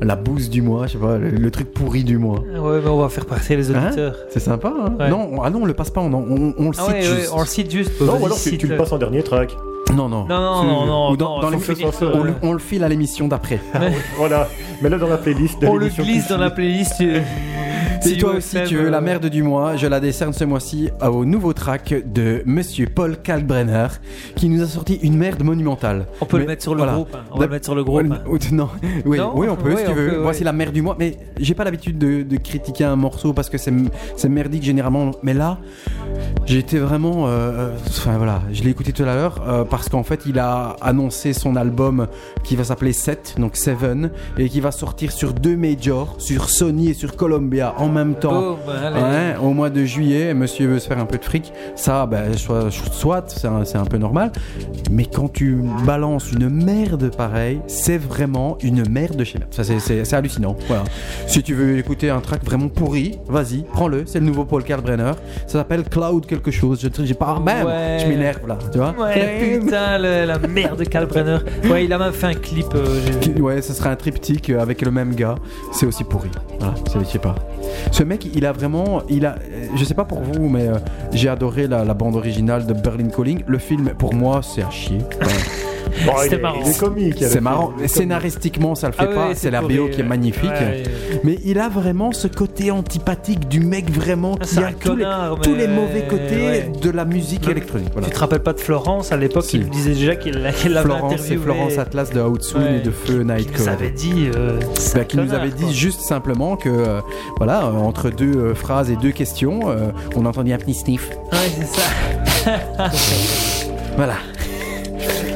la, la bouse du mois, je sais pas, le, le truc pourri du mois. Ouais, mais on va faire passer les Hein auditeurs. C'est sympa, hein Ouais. Non, on- ah non, on le passe pas, on, on, on le cite ah ouais, ouais, juste. on le cite juste. Non, ou alors tu, tu le passes en dernier track. Non, non. Non, non, non, non. Ou dans- non, dans les- finir, on- On, euh, le- on le file à l'émission d'après. Voilà, mets-le dans la playlist. de on le glisse dans la playlist. Si toi aussi tu veux la merde du mois, je la décerne ce mois-ci au nouveau track de Monsieur Paul Kalkbrenner qui nous a sorti une merde monumentale. On peut Mais le mettre sur le voilà. groupe. hein. On va le mettre sur le groupe. hein. Non, oui, Non oui, on peut si tu veux. peut, ouais. Voici la merde du mois, mais j'ai pas l'habitude de, de critiquer un morceau parce que c'est merdique généralement. Mais là, j'ai été vraiment, euh, euh, enfin voilà, je l'ai écouté tout à l'heure euh, parce qu'en fait, il a annoncé son album qui va s'appeler 7, donc Seven, et qui va sortir sur deux majors, sur Sony et sur Columbia en même temps. Ouais, au mois de juillet, monsieur veut se faire un peu de fric. Ça, ben, soit, soit c'est un, peu normal. Mais quand tu balances une merde pareille, c'est vraiment une merde de chez merde. Ça, c'est- hallucinant. Voilà. Si tu veux écouter un track vraiment pourri, vas-y, prends-le. C'est le nouveau Paul Kalkbrenner. Ça s'appelle Cloud quelque chose. Je j'ai pas, même, Ouais. je m'énerve là, tu vois. Ouais, putain, le- la merde de Kalbrenner. Ouais, il a même fait un clip. euh, Ouais, ce serait un triptyque euh, avec le même gars. C'est aussi pourri. Voilà, je sais pas. Ce mec, il a vraiment, il a, je sais pas pour vous, mais euh, j'ai adoré la, la bande originale de Berlin Calling. Le film, pour moi, c'est à chier. Bon, C'était marrant. Il est comique. c'est marrant. Scénaristiquement, ça le fait Ah pas. ouais, C'est la BO qui est magnifique. Ouais. Mais il a vraiment ce côté antipathique du mec vraiment Ah, qui a tous les, tous mauvais côtés ouais. de la musique Ouais. électronique. Voilà. Tu te rappelles pas de Florence à l'époque? Si. Il disait déjà qu'il qu'il l'avait Florence, c'est interviewé. Florence Atlas de Outsoon Ouais. et de Feu Qui Nightcode. nous avait dit. euh, Bah, qui nous avait dit quoi. juste simplement que euh, voilà euh, entre deux euh, phrases et deux questions on entendait un petit sniff Ouais, c'est ça. voilà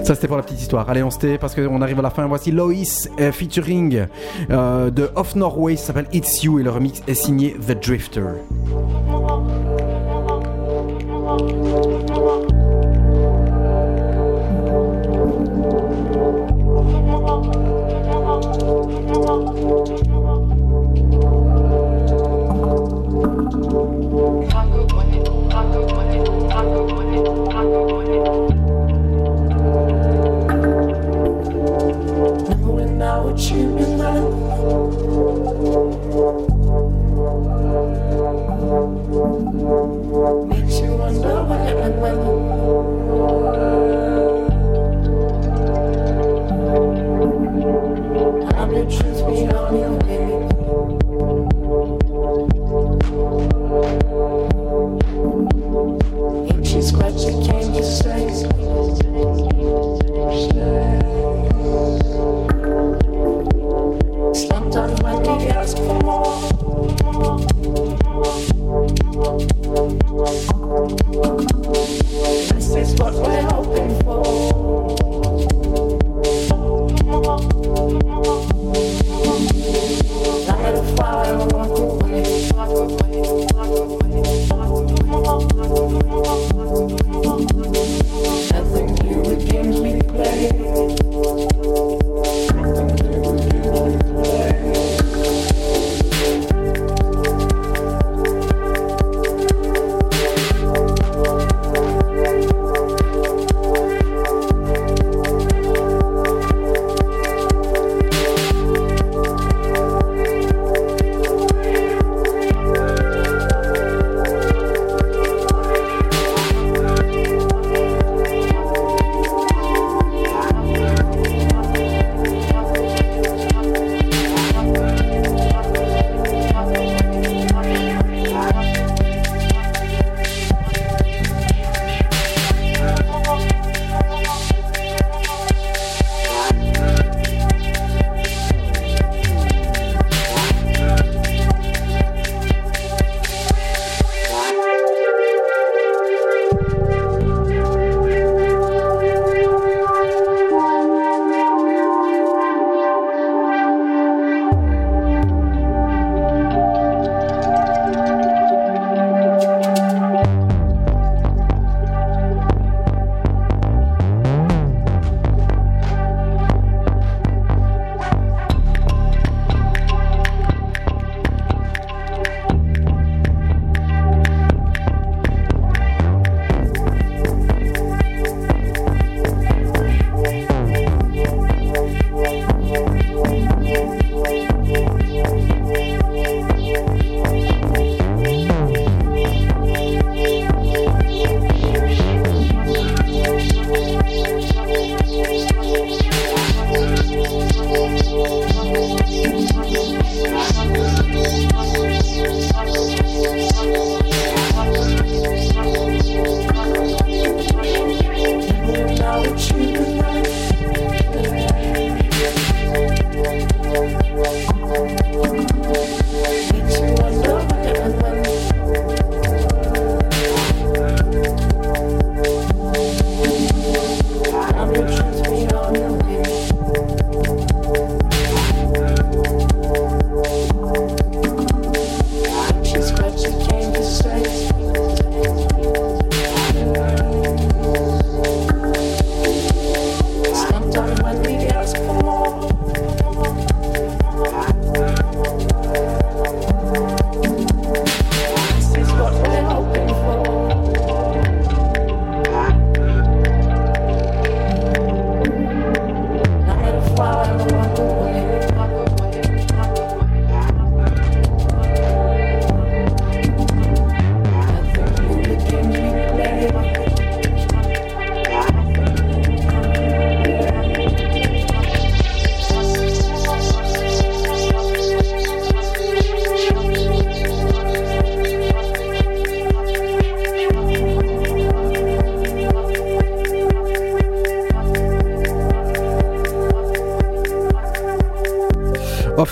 ça c'était pour la petite histoire. Allez on se tait parce qu'on arrive à la fin. Voici Loïs euh, featuring euh, de Off Norway. Ça s'appelle It's You et le remix est signé The Drifter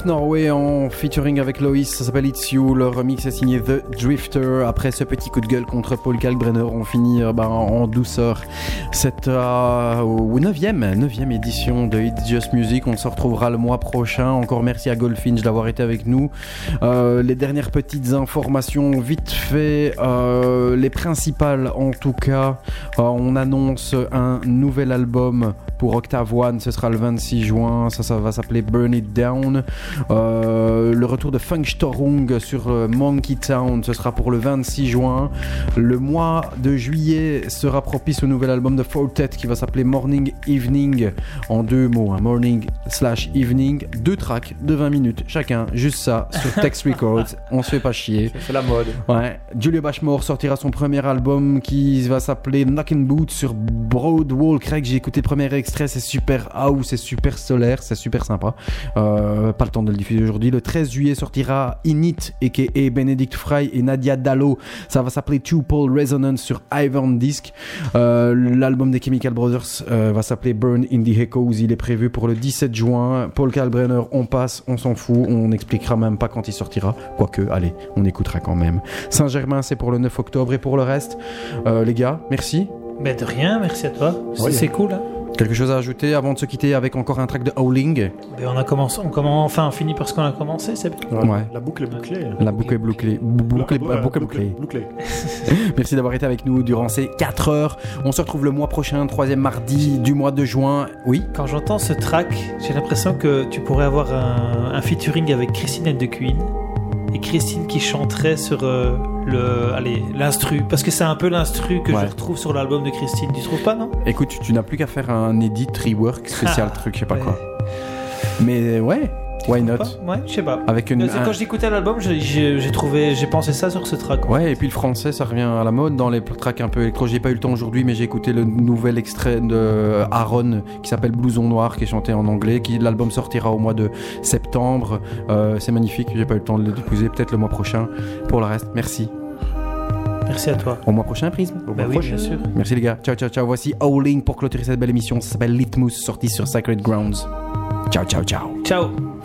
Norway en featuring avec Loïs, ça s'appelle It's You. Le remix est signé The Drifter. Après ce petit coup de gueule contre Paul Kalkbrenner, on finit euh, ben, en douceur cette euh, au 9e, 9e édition de It's Just Music. On se retrouvera le mois prochain. Encore merci à Goldfinch d'avoir été avec nous. Euh, les dernières petites informations, vite fait, euh, les principales en tout cas. On annonce un nouvel album pour Octave One, ce sera le 26 juin, ça, ça va s'appeler Burn It Down. Euh, le retour de Funkstorung sur euh, Monkey Town, ce sera pour le 26 juin. Le mois de juillet sera propice au nouvel album de Fortet qui va s'appeler Morning Evening en deux mots, hein, Morning slash Evening, deux tracks de 20 minutes chacun, juste ça, sur Text Records, on se fait pas chier. C'est la mode. Ouais, Julia Bashmore sortira son premier album qui va s'appeler Knockin' Boots sur Broadwall Craig. J'ai écouté le premier extrait, c'est super house, c'est super solaire, c'est super sympa. Euh, pas le temps de le diffuser aujourd'hui. Le 13 juillet sortira Init, a.k.a. Benedict Fry et Nadia Dallo. Ça va s'appeler Two Pole Resonance sur Ivan Disc. Euh, L'album des Chemical Brothers euh, va s'appeler Burn in the Echoes. Il est prévu pour le 17 juin. Paul Kalbrenner, on passe, on s'en fout. On n'expliquera même pas quand il sortira. Quoique, allez, on écoutera quand même. Saint-Germain, c'est pour le 9 octobre. Et pour le reste, les gars, merci. Mais de rien, merci à toi. Ouais. c'est cool. Hein. Quelque chose à ajouter avant de se quitter avec encore un track de Howling? Mais on a commencé, on commence, enfin, on finit par ce qu'on a commencé, c'est bien. Ouais. La boucle est bouclée. La boucle est bouclée. Boucle, La- boucle est bouclée. bouclée. Merci d'avoir été avec nous durant ces 4 heures. On se retrouve le mois prochain, troisième mardi du mois de juin. Oui? Quand j'entends ce track, j'ai l'impression que tu pourrais avoir un, un featuring avec Christine and the Queen. Et Christine qui chanterait sur euh, le, allez, l'instru. Parce que c'est un peu l'instru que Ouais. je retrouve sur l'album de Christine. Tu trouves pas, non? Écoute, tu, tu n'as plus qu'à faire un edit, rework, spécial Ah, truc, je sais pas ouais. quoi. Mais ouais, why not Ouais, je sais pas. Avec une. Un- Quand j'écoutais l'album, j'ai trouvé, j'ai pensé ça sur ce track. Ouais, et puis le français, ça revient à la mode dans les tracks un peu électro. J'ai pas eu le temps aujourd'hui, mais j'ai écouté le nouvel extrait de Aaron qui s'appelle Blouson Noir, qui est chanté en anglais. Qui l'album sortira au mois de septembre. Euh, c'est magnifique. J'ai pas eu le temps de le diffuser. Peut-être le mois prochain. Pour le reste, merci. Merci à toi. Au mois prochain, Prisme. Au Bah mois oui, prochain. bien sûr. Merci les gars. Ciao, ciao, ciao. Voici Howling pour clôturer cette belle émission. Ça s'appelle Litmus, sorti sur Sacred Grounds. Ciao, ciao, ciao. Ciao.